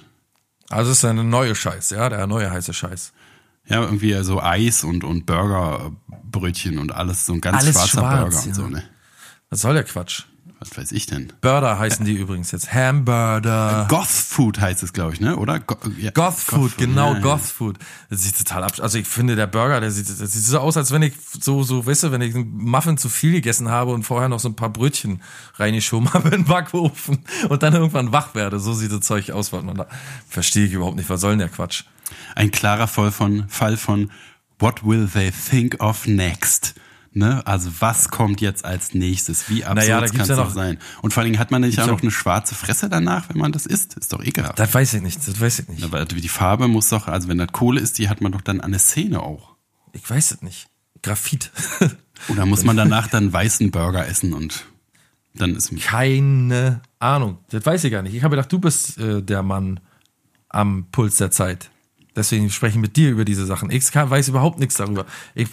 Also ist eine neue Scheiß, ja, der neue heiße Scheiß. Ja, irgendwie so Eis und, und Burgerbrötchen und alles, so ein ganz Alles schwarzer schwarz, Burger und ja. so, ne? Was soll der Quatsch? Was weiß ich denn? Burger heißen die übrigens jetzt. Hamburger. Goth Food heißt es, glaube ich, ne? Oder? Go ja, Goth Food, genau, ja, ja. Goth Food. Das sieht total ab. Also ich finde, der Burger, der sieht, das sieht so aus, als wenn ich so, so, weißt du, wenn ich einen Muffin zu viel gegessen habe und vorher noch so ein paar Brötchen reingeschoben habe in den Backofen und dann irgendwann wach werde. So sieht das Zeug aus, was man da. Verstehe ich überhaupt nicht. Was soll denn der Quatsch? Ein klarer Fall von, Fall von What will they think of next? Ne? Also was kommt jetzt als nächstes? Wie absurd Naja, kann es ja doch noch- sein? Und vor allen Dingen hat man nicht auch ja- noch eine schwarze Fresse danach, wenn man das isst? Ist doch ekelhaft. Das weiß ich nicht. Das weiß ich nicht. Aber die Farbe muss doch, also wenn das Kohle ist, die hat man doch dann an der Szene auch. Ich weiß es nicht. Graphit. Oder muss man danach dann weißen Burger essen und dann ist Keine Ahnung. Das weiß ich gar nicht. Ich habe gedacht, du bist äh, der Mann am Puls der Zeit. Deswegen spreche ich mit dir über diese Sachen. Ich kann, weiß überhaupt nichts darüber. Ich,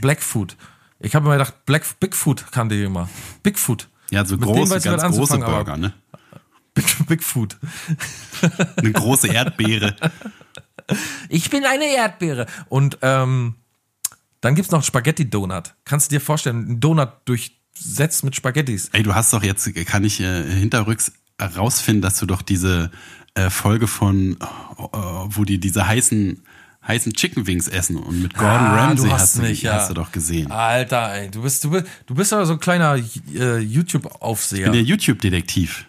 Black Food. Ich habe mir gedacht, Black Big Food kannte ich immer. Big Food. ja so Mit große, ganz große Burger, ne? Big, Big Food. Eine große Erdbeere. Ich bin eine Erdbeere. Und ähm, dann gibt's noch Spaghetti-Donut. Kannst du dir vorstellen, ein Donut durchsetzt mit Spaghettis. Ey, du hast doch jetzt, kann ich äh, hinterrücks herausfinden, dass du doch diese äh, Folge von, äh, wo die diese heißen, heißen Chicken Wings essen und mit Gordon Ah, Ramsay du hast hast, du, mich, ja. hast du doch gesehen. Alter, ey, du bist, du bist, du bist aber so ein kleiner äh, YouTube-Aufseher. Der YouTube-Detektiv.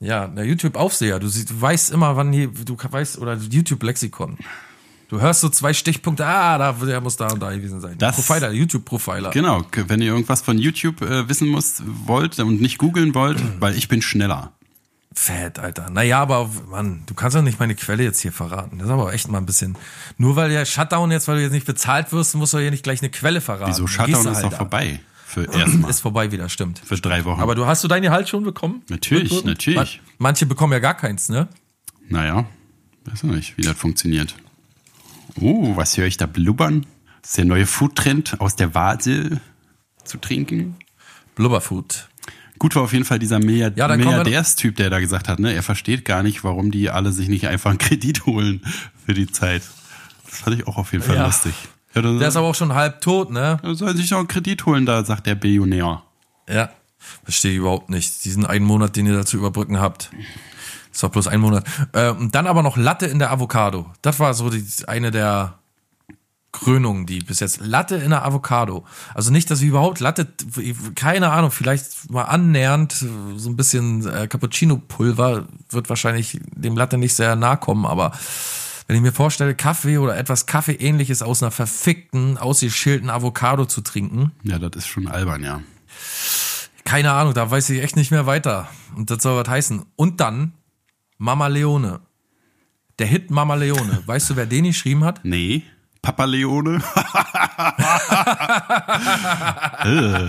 Ja, der YouTube-Aufseher. Du, siehst- du weißt immer, wann hier, du weißt, oder YouTube-Lexikon. Du hörst so zwei Stichpunkte, ah, da, der muss da und da gewesen sein. Das- Profiler, YouTube-Profiler. Genau, wenn ihr irgendwas von YouTube äh, wissen müsst, wollt und nicht googeln wollt, weil ich bin schneller. Fett, Alter. Naja, aber Mann, du kannst doch nicht meine Quelle jetzt hier verraten. Das ist aber echt mal ein bisschen. Nur weil der Shutdown jetzt, weil du jetzt nicht bezahlt wirst, musst du hier nicht gleich eine Quelle verraten. Wieso Shutdown ist halt doch da. vorbei. Für erstmal. Ist vorbei wieder, stimmt. Für drei Wochen. Aber du hast du dein Gehalt schon bekommen? Natürlich, Rückwirkend? natürlich. Man- Manche bekommen ja gar keins, ne? Naja, weiß ich nicht, wie das funktioniert. Uh, was höre ich da blubbern? Das ist der neue Foodtrend, aus der Vase zu trinken. Blubberfood. Gut war auf jeden Fall dieser Milliard Ja, Milliardärstyp, der da gesagt hat, ne, er versteht gar nicht, warum die alle sich nicht einfach einen Kredit holen für die Zeit. Das fand ich auch auf jeden Fall Ja. lustig. Ja, Der ist aber auch schon halb tot, ne? dann sollen sich doch einen Kredit holen, da sagt der Billionär. Ja. Verstehe ich überhaupt nicht. Diesen einen Monat, den ihr da zu überbrücken habt. Ist doch bloß ein Monat. Äh, und dann aber noch Latte in der Avocado. Das war so die, eine der Krönungen, die bis jetzt. Latte in der Avocado. Also nicht, dass ich überhaupt Latte, keine Ahnung, vielleicht mal annähernd, so ein bisschen äh, Cappuccino-Pulver wird wahrscheinlich dem Latte nicht sehr nahe kommen, aber wenn ich mir vorstelle, Kaffee oder etwas Kaffeeähnliches aus einer verfickten, ausgeschälten Avocado zu trinken, Ja, das ist schon albern, ja. keine Ahnung, da weiß ich echt nicht mehr weiter. Und das soll was heißen. Und dann Mama Leone. Der Hit Mama Leone. Weißt du, wer den geschrieben hat? Nee. Papa Leone. äh,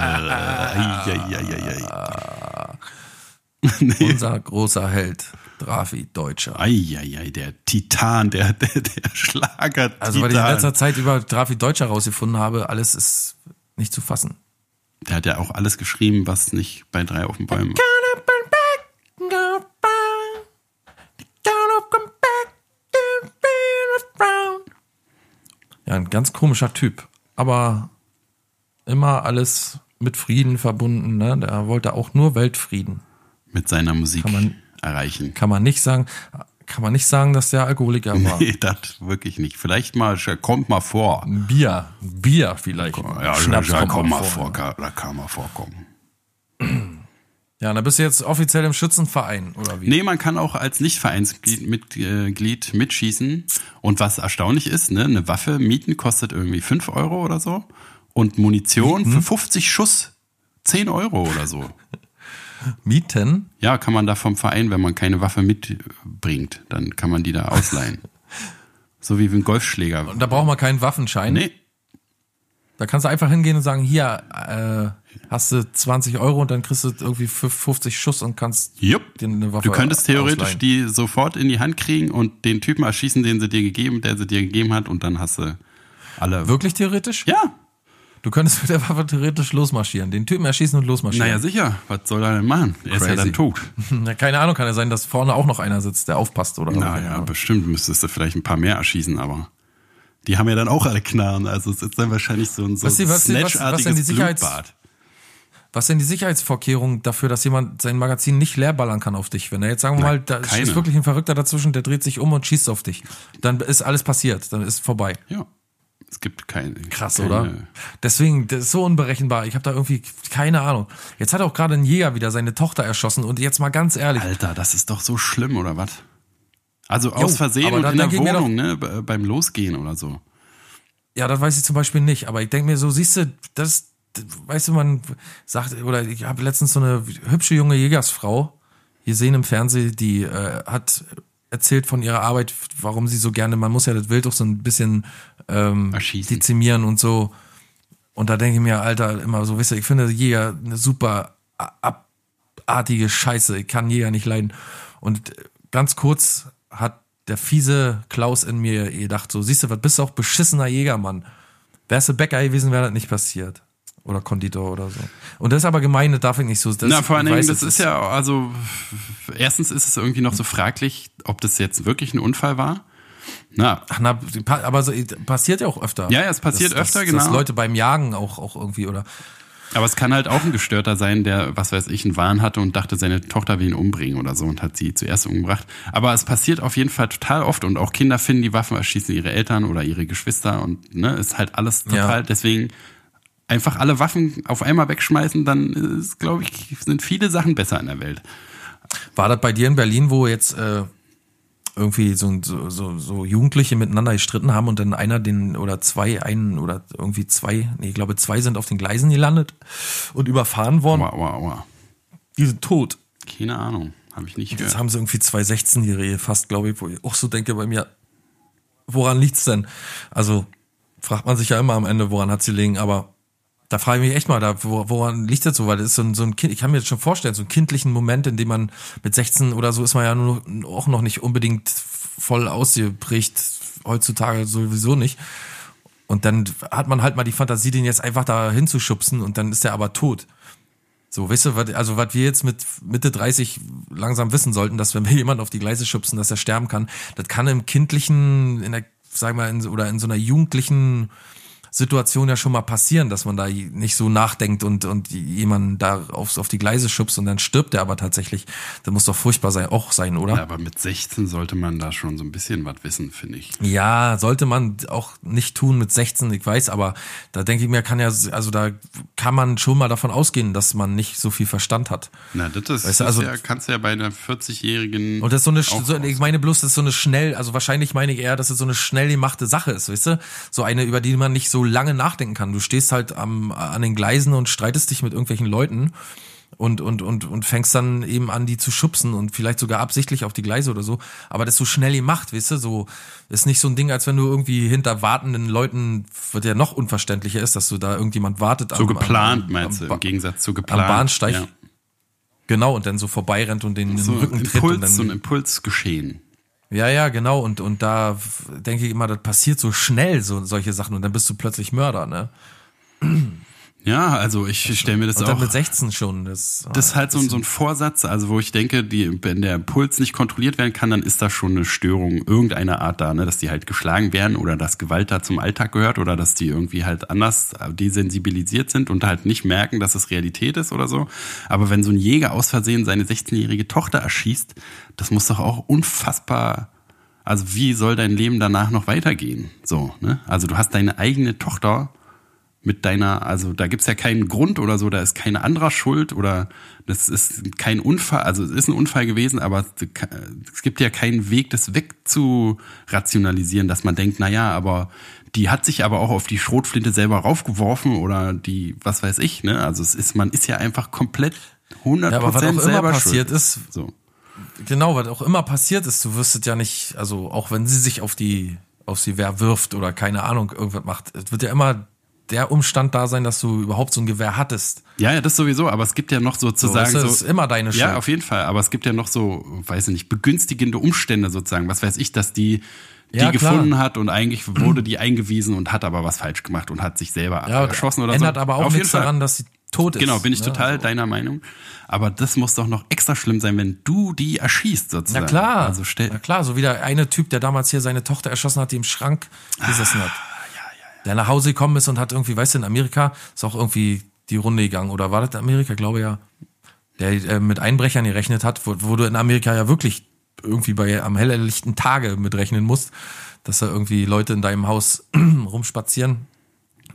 nee. Unser großer Held. Drafi Deutscher. Eieiei, der Titan, der, der, der Schlager. Also, weil ich in letzter Zeit über Drafi Deutscher rausgefunden habe, alles ist nicht zu fassen. Der hat ja auch alles geschrieben, was nicht bei drei auf den Bäumen. Ja, ein ganz komischer Typ. Aber immer alles mit Frieden verbunden. Ne? Der wollte auch nur Weltfrieden. mit seiner Musik Kann man- erreichen. Kann man nicht sagen, kann man nicht sagen, dass der Alkoholiker war. Nee, das wirklich nicht. Vielleicht mal, kommt mal vor. Bier, Bier vielleicht. Ja, Schnaps ja, kommt komm mal vor. vor, kann- da kann mal vorkommen. Ja, da bist du jetzt offiziell im Schützenverein, oder wie? Nee, man kann auch als Nicht-Vereinsglied mit, äh, Glied mitschießen. Und was erstaunlich ist, ne, eine Waffe mieten kostet irgendwie 5 Euro oder so. Und Munition für 50 Schuss 10 Euro oder so. Mieten? Ja, kann man da vom Verein, wenn man keine Waffe mitbringt, dann kann man die da ausleihen. so wie ein Golfschläger. Und da braucht man keinen Waffenschein. Nee, Da kannst du einfach hingehen und sagen, hier, äh, hast du 20 Euro und dann kriegst du irgendwie 50 Schuss und kannst Jupp. dir eine Waffe Du könntest theoretisch ausleihen. die sofort in die Hand kriegen und den Typen erschießen, den sie dir gegeben, der sie dir gegeben hat, und dann hast du alle. Wirklich theoretisch? Ja, Du könntest mit der Waffe theoretisch losmarschieren. Den Typen erschießen und losmarschieren. naja, sicher. Was soll er denn machen? Er ist ja Crazy. dann tot. Na, keine Ahnung, kann ja sein, dass vorne auch noch einer sitzt, der aufpasst oder Naja, bestimmt müsstest du vielleicht ein paar mehr erschießen, aber die haben ja dann auch alle Knarren. Also es ist dann wahrscheinlich so ein so Was was was- was denn die Sicherheits- Blutbad. Was sind die Sicherheitsvorkehrungen dafür, dass jemand sein Magazin nicht leer ballern kann auf dich? Wenn er jetzt sagen wir Na, mal, da keine. ist wirklich ein Verrückter dazwischen, der dreht sich um und schießt auf dich, dann ist alles passiert, dann ist vorbei. Ja. Es gibt keine. Krass, keine, oder? Deswegen, das ist so unberechenbar. Ich habe da irgendwie keine Ahnung. Jetzt hat auch gerade ein Jäger wieder seine Tochter erschossen und jetzt mal ganz ehrlich, Alter, das ist doch so schlimm, oder was? Also aus Jo, Versehen und in der Wohnung, ne? be- Beim Losgehen oder so. ja, das weiß ich zum Beispiel nicht, aber ich denke mir so, siehst du, das, das weißt du, man sagt, oder ich habe letztens so eine hübsche junge Jägersfrau gesehen im Fernsehen, die äh, hat erzählt von ihrer Arbeit, warum sie so gerne, man muss ja das Wild doch so ein bisschen ähm, Erschießen. dezimieren und so. Und da denke ich mir, Alter, immer so, wisst ihr, ich finde Jäger eine super abartige Scheiße. Ich kann Jäger nicht leiden. Und ganz kurz hat der fiese Klaus in mir gedacht, so, siehst du, was bist du auch beschissener Jägermann. Wärst du Bäcker gewesen, wäre das nicht passiert. Oder Konditor oder so. Und das ist aber gemein, das darf ich nicht so. Das, Na, vor allen Dingen, das ist ja, also, erstens ist es irgendwie noch so fraglich, ob das jetzt wirklich ein Unfall war. Na, Ach, na, aber so, passiert ja auch öfter. Ja, ja, es passiert dass, öfter, dass, genau. Dass Leute beim Jagen auch, auch irgendwie, oder? aber es kann halt auch ein Gestörter sein, der, was weiß ich, einen Wahn hatte und dachte, seine Tochter will ihn umbringen oder so und hat sie zuerst umgebracht. Aber es passiert auf jeden Fall total oft und auch Kinder finden die Waffen, erschießen ihre Eltern oder ihre Geschwister und, ne, ist halt alles total, Ja. deswegen einfach alle Waffen auf einmal wegschmeißen, dann ist, glaube ich, sind viele Sachen besser in der Welt. War das bei dir in Berlin, wo jetzt äh, irgendwie so, so, so, Jugendliche miteinander gestritten haben und dann einer den oder zwei, einen oder irgendwie zwei, nee, ich glaube zwei sind auf den Gleisen gelandet und überfahren worden. Wow, wow, wow. Die sind tot. Keine Ahnung, habe ich nicht Jetzt gehört. haben sie irgendwie zwei 16-Jährige fast, glaube ich, wo ich auch so denke bei mir, woran liegt's denn? Also fragt man sich ja immer am Ende, woran hat sie liegen, aber da frage ich mich echt mal, da, wo- woran liegt das so? Weil das ist so ein, so ein Kind, ich kann mir jetzt schon vorstellen, so einen kindlichen Moment, in dem man mit 16 oder so ist man ja nur, auch noch nicht unbedingt voll ausgeprägt, heutzutage sowieso nicht. Und dann hat man halt mal die Fantasie, den jetzt einfach da hinzuschubsen und dann ist der aber tot. So, weißt du, was- also was wir jetzt mit Mitte 30 langsam wissen sollten, dass wenn wir jemanden auf die Gleise schubsen, dass er sterben kann, das kann im kindlichen, in der, sag mal, in, oder in so einer jugendlichen Situation ja schon mal passieren, dass man da nicht so nachdenkt und, und jemanden da aufs, auf die Gleise schubst und dann stirbt der aber tatsächlich. Das muss doch furchtbar sein, auch sein, oder? Ja, aber mit 16 sollte man da schon so ein bisschen was wissen, finde ich. Ja, sollte man auch nicht tun mit 16, ich weiß, aber da denke ich mir, kann ja, also da kann man schon mal davon ausgehen, dass man nicht so viel Verstand hat. Na, das ist, Weißt du, das also- ja, kannst du ja bei einer 40-jährigen. Und das ist so eine, so, ich meine bloß, das ist so eine schnell, also wahrscheinlich meine ich eher, dass es so eine schnell gemachte Sache ist, weißt du? So eine, über die man nicht so lange nachdenken kann. Du stehst halt am, an den Gleisen und streitest dich mit irgendwelchen Leuten und, und, und, und fängst dann eben an, die zu schubsen und vielleicht sogar absichtlich auf die Gleise oder so. Aber das so schnell gemacht, weißt du? So, ist nicht so ein Ding, als wenn du irgendwie hinter wartenden Leuten, wird ja noch unverständlicher ist, dass du da irgendjemand wartet. so am- geplant, am- meinst am du, im Gegensatz zu geplant. am Bahnsteig. Ja. Genau, und dann so vorbeirennt und den in So den Rücken ein tritt und Impuls, dann so ein Impulsgeschehen. Ja, ja, genau. Und, und da denke ich immer, das passiert so schnell, so solche Sachen. Und dann bist du plötzlich Mörder, ne? Ja, also ich stelle mir das Und dann auch. mit 16 schon. Das, Das ist halt so, ein- so ein Vorsatz, also wo ich denke, die, wenn der Puls nicht kontrolliert werden kann, dann ist da schon eine Störung irgendeiner Art da, ne? dass die halt geschlagen werden oder dass Gewalt da zum Alltag gehört oder dass die irgendwie halt anders desensibilisiert sind und halt nicht merken, dass es Realität ist oder so. Aber wenn so ein Jäger aus Versehen seine 16-jährige Tochter erschießt, das muss doch auch unfassbar, also wie soll dein Leben danach noch weitergehen? So, ne? Also du hast deine eigene Tochter mit deiner, also da gibt's ja keinen Grund oder so, da ist keine anderer Schuld oder das ist kein Unfall, also es ist ein Unfall gewesen, aber es gibt ja keinen Weg, das wegzurationalisieren, dass man denkt, na ja, aber die hat sich aber auch auf die Schrotflinte selber raufgeworfen oder die, was weiß ich, ne? Also es ist, man ist ja einfach komplett 100% Ja, aber was auch immer selber passiert schuld. ist, So. genau, was auch immer passiert ist, du wirst es ja nicht, also auch wenn sie sich auf die, auf sie wer wirft oder keine Ahnung, irgendwas macht, es wird ja immer der Umstand da sein, dass du überhaupt so ein Gewehr hattest. Ja, ja, das sowieso, aber es gibt ja noch sozusagen So, so. das ist immer deine Schuld. Ja, auf jeden Fall, aber es gibt ja noch so, weiß ich nicht, begünstigende Umstände sozusagen. Was weiß ich, dass die die Ja, klar. gefunden hat und eigentlich wurde die eingewiesen und hat aber was falsch gemacht und hat sich selber Ja, erschossen oder ändert so. aber auch Auf nichts daran, dass sie tot ist. Genau, bin ich ne? total Also- deiner Meinung. Aber das muss doch noch extra schlimm sein, wenn du die erschießt sozusagen. Na klar, Also stell, na klar, so wie der eine Typ, der damals hier seine Tochter erschossen hat, die im Schrank gesessen hat. Der nach Hause gekommen ist und hat irgendwie, weißt du, in Amerika ist auch irgendwie die Runde gegangen. Oder war das in Amerika? Glaube ja. Der äh, mit Einbrechern gerechnet hat, wo, wo du in Amerika ja wirklich irgendwie bei am helllichten Tage mitrechnen musst, dass da irgendwie Leute in deinem Haus rumspazieren.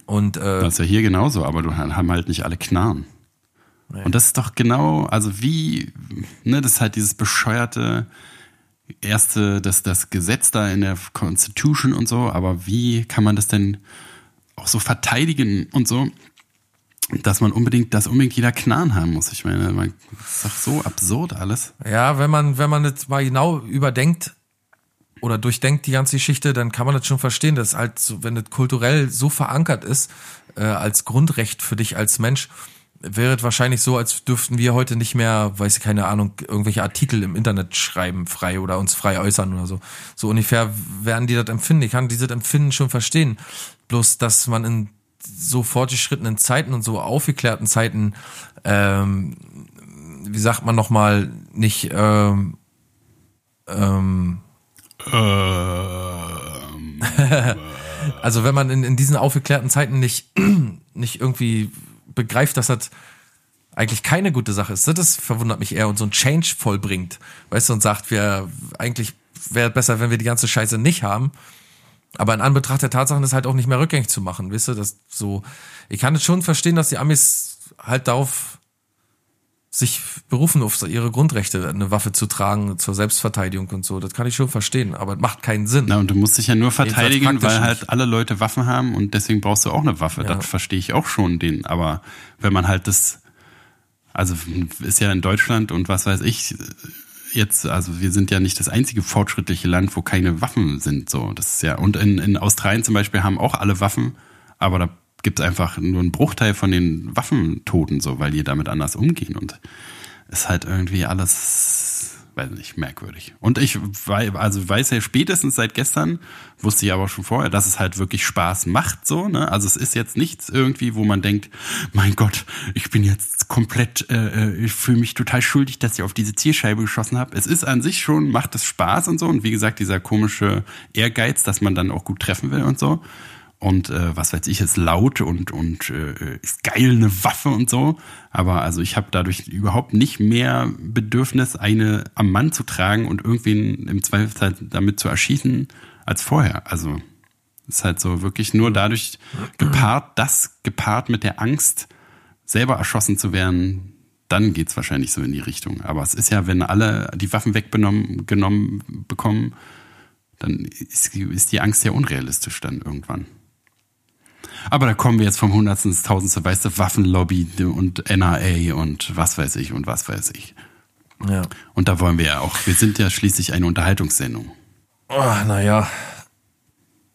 Und äh, Das ist ja hier genauso, aber du haben halt nicht alle Knarren. Und das ist doch genau, also wie, ne, das ist halt dieses bescheuerte erste, das, das Gesetz da in der Constitution und so, aber wie kann man das denn auch so verteidigen und so, dass man unbedingt, dass unbedingt jeder Knarren haben muss? Ich meine, man, das ist doch so absurd alles. Ja, wenn man, wenn man das mal genau überdenkt oder durchdenkt die ganze Geschichte, dann kann man das schon verstehen, dass halt wenn das kulturell so verankert ist, äh, als Grundrecht für dich als Mensch, wäre es wahrscheinlich so, als dürften wir heute nicht mehr, weiß ich keine Ahnung, irgendwelche Artikel im Internet schreiben frei oder uns frei äußern oder so. So ungefähr werden die das empfinden. Ich kann dieses Empfinden schon verstehen. Bloß, dass man in so fortgeschrittenen Zeiten und so aufgeklärten Zeiten ähm, wie sagt man nochmal, nicht, ähm, ähm, also wenn man in, in diesen aufgeklärten Zeiten nicht, nicht irgendwie begreift, dass das eigentlich keine gute Sache ist, das verwundert mich eher und so ein Change vollbringt, weißt du, und sagt, wir eigentlich wäre besser, wenn wir die ganze Scheiße nicht haben. Aber in Anbetracht der Tatsachen ist halt auch nicht mehr rückgängig zu machen, weißt du, das so, ich kann es schon verstehen, dass die Amis halt darauf sich berufen, auf ihre Grundrechte, eine Waffe zu tragen zur Selbstverteidigung und so. Das kann ich schon verstehen, aber es macht keinen Sinn. Na, und du musst dich ja nur verteidigen, weil halt nicht. alle Leute Waffen haben und deswegen brauchst du auch eine Waffe. Ja. Das verstehe ich auch schon, den. Aber wenn man halt das, also ist ja in Deutschland und was weiß ich, jetzt, also wir sind ja nicht das einzige fortschrittliche Land, wo keine Waffen sind. So, das ist ja, und in, in Australien zum Beispiel haben auch alle Waffen, aber da gibt es einfach nur einen Bruchteil von den Waffentoten, so, weil die damit anders umgehen und ist halt irgendwie alles weiß nicht, merkwürdig. Und ich wei- also weiß ja spätestens seit gestern, wusste ich aber schon vorher, dass es halt wirklich Spaß macht, so, ne? Also es ist jetzt nichts irgendwie, wo man denkt, mein Gott, ich bin jetzt komplett, äh, äh, ich fühle mich total schuldig, dass ich auf diese Zielscheibe geschossen habe. Es ist an sich schon, macht es Spaß und so. Und wie gesagt, dieser komische Ehrgeiz, dass man dann auch gut treffen will und so. Und äh, was weiß ich, ist laut und, und äh, ist geil, eine Waffe und so. Aber also ich habe dadurch überhaupt nicht mehr Bedürfnis, eine am Mann zu tragen und irgendwen im Zweifelsfall damit zu erschießen als vorher. Also ist halt so wirklich nur dadurch gepaart, das gepaart mit der Angst, selber erschossen zu werden, dann geht's wahrscheinlich so in die Richtung. Aber es ist ja, wenn alle die Waffen weggenommen genommen bekommen, dann ist, ist die Angst ja unrealistisch dann irgendwann. Aber da kommen wir jetzt vom Hundertsten ins Tausendste, weißt du, Waffenlobby und NRA und was weiß ich und was weiß ich. Ja. Und da wollen wir ja auch, wir sind ja schließlich eine Unterhaltungssendung. Oh, naja,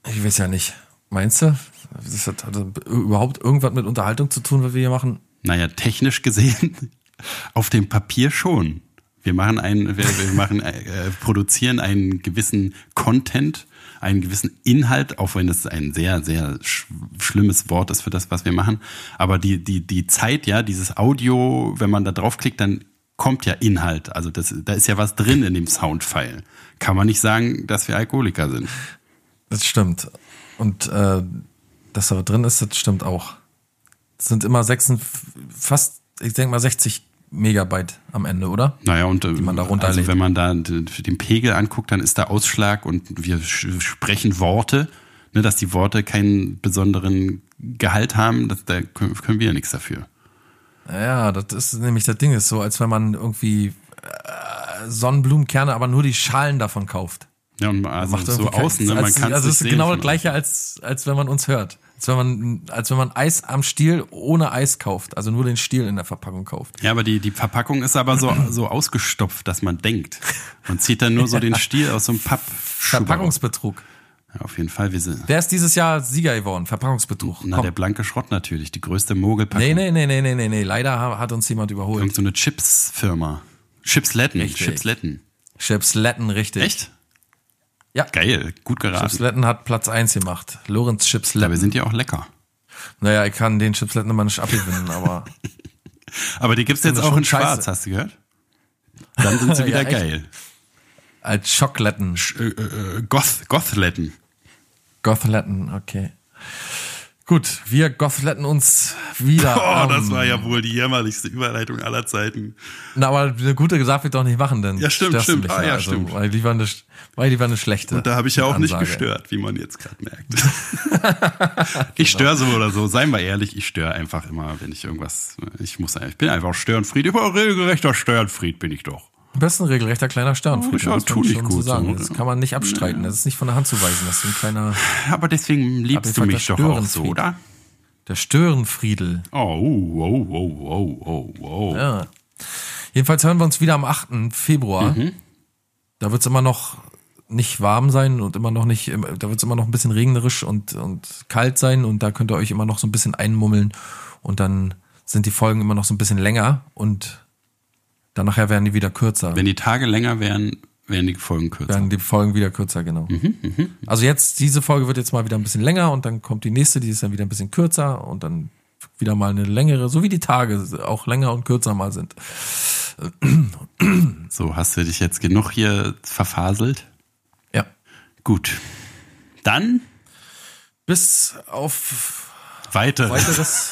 ich weiß ja nicht. Meinst du? Das hat, hat das überhaupt irgendwas mit Unterhaltung zu tun, was wir hier machen? Naja, technisch gesehen, auf dem Papier schon. Wir machen einen, wir, wir machen, äh, produzieren einen gewissen Content, einen gewissen Inhalt, auch wenn es ein sehr, sehr sch schlimmes Wort ist für das, was wir machen. Aber die, die, die Zeit, ja, dieses Audio, wenn man da draufklickt, dann kommt ja Inhalt. Also das, da ist ja was drin in dem Soundfile. Kann man nicht sagen, dass wir Alkoholiker sind. Das stimmt. Und äh, dass da drin ist, das stimmt auch. Das sind immer 6, fast, ich denke mal 60 Megabyte am Ende, oder? Naja, und äh, man da also runterlädt. wenn man da den Pegel anguckt, dann ist da Ausschlag und wir sprechen Worte, ne, dass die Worte keinen besonderen Gehalt haben, das, da können wir ja nichts dafür. Ja, das ist nämlich das Ding, ist so, als wenn man irgendwie äh, Sonnenblumenkerne, aber nur die Schalen davon kauft. Ja, und also Macht so außen, ne, man als, kann Also es ist genau das gleiche, als, als wenn man uns hört. Als wenn man, als wenn man Eis am Stiel ohne Eis kauft, also nur den Stiel in der Verpackung kauft. Ja, aber die, die Verpackung ist aber so, so ausgestopft, dass man denkt. Man zieht dann nur so den Stiel aus so einem Papp. Verpackungsbetrug. Ja, auf jeden Fall. Wir sind, Wer ist dieses Jahr Sieger geworden? Verpackungsbetrug. na, Komm. der blanke Schrott natürlich, die größte Mogelpackung. Nee, nee, nee, nee, nee, nee, nee. Leider ha- hat uns jemand überholt. Irgend so eine Chipsfirma. Chipsletten, Richtig. Chipsletten. Chips Letten, richtig. Echt? Ja. Geil, gut geraten. Chips Letten hat Platz 1 gemacht. Lorenz Chips Ja, wir sind ja auch lecker. Naja, ich kann den Chips Letten immer nicht abgewinnen, aber Aber die gibt's jetzt auch in Schwarz, scheiße. hast du gehört? Dann sind sie wieder Ja, geil. als Schockletten. Sch- Äh, äh, Goth, Gothletten. Gothletten, okay. Gut, wir Gothletten uns wieder. Oh, das war ja wohl die jämmerlichste Überleitung aller Zeiten. Na, aber eine gute gesagt wird doch nicht machen, denn Ja, stimmt, stimmt. mich Ah, ja, stimmt. Weil die war eine, weil die war eine schlechte. Und da habe ich ja auch nicht Ansage. gestört, wie man jetzt gerade merkt. ich störe so oder so. Seien wir ehrlich, ich störe einfach immer, wenn ich irgendwas. Ich muss, ich bin einfach Störenfried. Ich bin ein regelrechter Störenfried, bin ich doch. Du bist ein regelrechter kleiner Störenfried. Ja, das tu kann ich nicht schon gut, so. Das kann man nicht abstreiten. Das ist nicht von der Hand zu weisen. Das ist ein kleiner, Aber deswegen liebst du mich doch auch so, oder? der Störenfriedel. Oh, oh, oh, oh, oh, oh. Ja. Jedenfalls hören wir uns wieder am 8. Februar. Mhm. Da wird es immer noch nicht warm sein und immer noch nicht, da wird es immer noch ein bisschen regnerisch und, und kalt sein und da könnt ihr euch immer noch so ein bisschen einmummeln und dann sind die Folgen immer noch so ein bisschen länger und dann nachher werden die wieder kürzer. Wenn die Tage länger wären, wären die Folgen kürzer. werden die Folgen wieder kürzer, genau. Mhm, Also jetzt, diese Folge wird jetzt mal wieder ein bisschen länger und dann kommt die nächste, die ist dann wieder ein bisschen kürzer und dann wieder mal eine längere, so wie die Tage auch länger und kürzer mal sind. So, hast du dich jetzt genug hier verfaselt? Ja. Gut. Dann Bis auf weiter. weiteres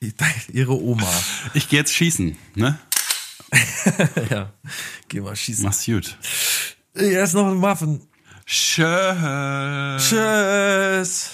ihre Oma. Ich gehe jetzt schießen, ne? Ja. Geh mal schießen. Mach's gut. Ist noch ein Waffen. Tschö. Tschüss.